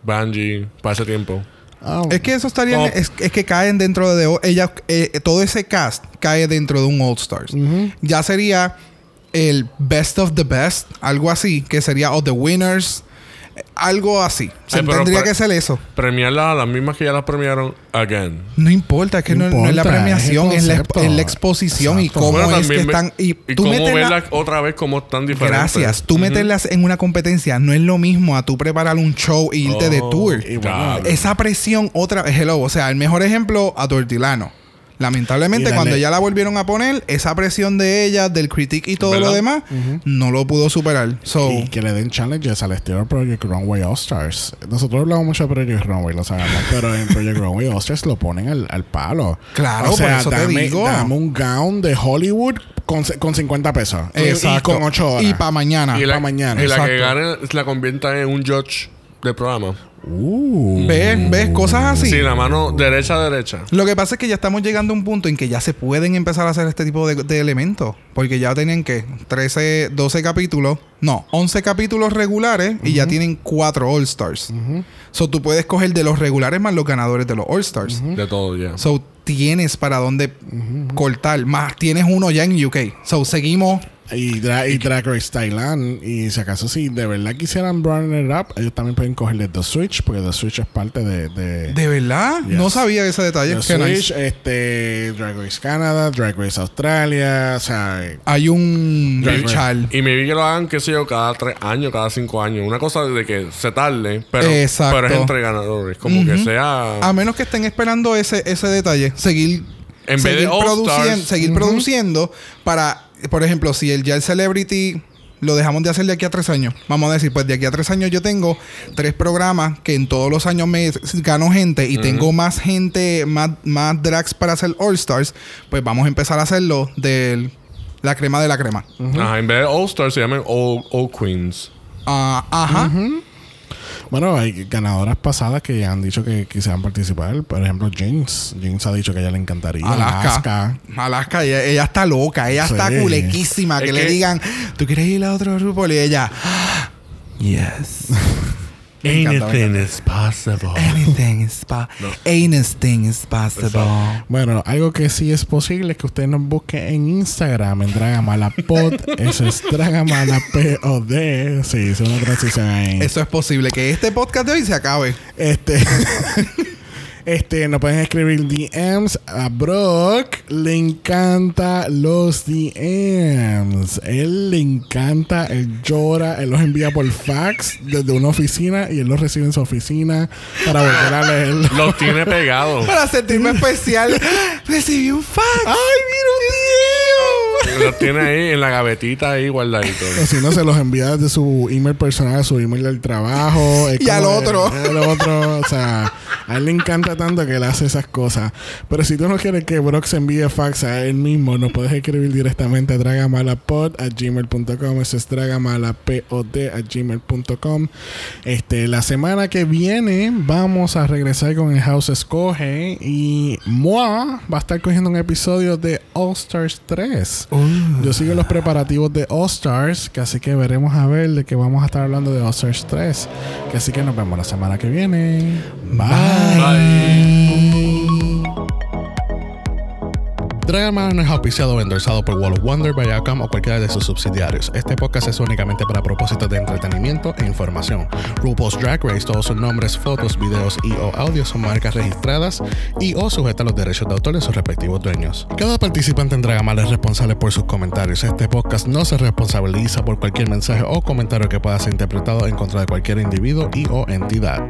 Banji, para ese tiempo. Ah, Es que eso estaría. Es, es que caen dentro de. Ella, eh, todo ese cast cae dentro de un All Stars. Ya sería el Best of the Best, algo así, que sería o The Winners, algo así. Se Ay, tendría que ser eso. Premiarlas a las mismas que ya las premiaron again. No importa, es que no, No no es la premiación, es la, concepto. es la exposición y cómo Bueno, es que están. Y, y tú cómo verlas otra vez como están diferentes. Gracias. Tú meterlas en una competencia no es lo mismo a tú preparar un show e irte de Oh, tour. y bueno, claro. esa presión otra vez, hello, o sea, el mejor ejemplo a Tortilano. Lamentablemente, cuando ya la volvieron a poner, esa presión de ella, del critique y todo ¿Verdad? lo demás, no lo pudo superar. So, Y que le den challenges al estilo Project Runway All Stars. Nosotros hablamos mucho de Project Runway, lo sabemos, pero en Project Runway All Stars lo ponen al, al palo. Claro, o sea, por eso te dame, digo. dame un gown de Hollywood con, con 50 pesos. Y- Y, exacto. con 8 horas. Y para mañana. Y la, pa' mañana, y la que exacto. gane la convierta en un judge del programa. Uh. ¿Ves? ¿Ves? Cosas así. Sí, la mano derecha a derecha. Lo que pasa es que ya estamos llegando a un punto en que ya se pueden empezar a hacer este tipo de, de elementos. Porque ya tienen que 13, 12 capítulos. No, 11 capítulos regulares y ya tienen 4 All Stars. So tú puedes coger de los regulares más los ganadores de los All Stars. De todo ya. So tienes para dónde cortar. Más tienes uno ya en UK. So seguimos. Y, dra- y Drag Race Thailand. Y si acaso, si de verdad quisieran it up, ellos también pueden cogerle The Switch, porque The Switch es parte de. de ¿De verdad? Yes. No sabía ese detalle. The Switch, nice. este, Drag Race Canada, Drag Race Australia, o sea, Hay un Drag. Y me vi que lo hagan, qué sé yo, cada tres años, cada cinco años. Una cosa de que se tarde, pero, Exacto. pero es entre ganadores. Como que sea. A menos que estén esperando ese, ese detalle. Seguir, En vez seguir, de All producien- Stars. seguir produciendo para, por ejemplo, si el ya el Celebrity lo dejamos de hacer de aquí a tres años. Vamos a decir, pues de aquí a tres años yo tengo tres programas que en todos los años me gano gente y tengo más gente, más, más drags para hacer All Stars. Pues vamos a empezar a hacerlo de la crema de la crema. Ajá, en vez de All Stars se llaman All, All Queens. Ah, ajá. Bueno, hay ganadoras pasadas que han dicho que quisieran participar. Por ejemplo, James. James ha dicho que a ella le encantaría. Alaska. Alaska, ella, ella está loca, ella Sí. está culequísima. Es Que, le que- digan, ¿tú quieres ir a otro RuPaul? Y ella, yes. Me encanta, me encanta. is possible. Anything is po- anything is possible. Bueno, algo que sí es posible es que usted nos busque en Instagram, en Dragamalapod. Eso es Dragamalapod. Sí, es una transición ahí. Eso es posible, que este podcast de hoy se acabe. Este. Este, nos pueden escribir DMs a Brock. Le encanta los DMs. Él le encanta, él llora, él los envía por fax desde una oficina y él los recibe en su oficina para volver a leerlo. Los tiene pegados. Para sentirme especial, recibí un fax. ¡Ay, mira un Los tiene ahí en la gavetita ahí guardaditos. O si no, se los envía desde su email personal a su email del trabajo. Es Y al otro. Al otro. O sea, a él le encanta tanto que él hace esas cosas. Pero si tú no quieres que Brock se envíe fax a él mismo, nos puedes escribir directamente a dragamalapod a gmail.com. Eso es dragamalapod a gmail.com. Este, la semana que viene vamos a regresar con el House Escoge y Moa va a estar cogiendo un episodio de All Stars 3. Yo sigo los preparativos de All Stars, que así que veremos a ver de qué vamos a estar hablando de All Stars 3. Que así que nos vemos la semana que viene. Dragonman no es auspiciado o endorsado por Wall of Wonder, Viacom o cualquiera de sus subsidiarios. Este podcast es únicamente para propósitos de entretenimiento e información. RuPaul's Drag Race, todos sus nombres, fotos, videos y o audios son marcas registradas y o sujetan los derechos de autor de sus respectivos dueños. Cada participante en Dragamal es responsable por sus comentarios. Este podcast no se responsabiliza por cualquier mensaje o comentario que pueda ser interpretado en contra de cualquier individuo y o entidad.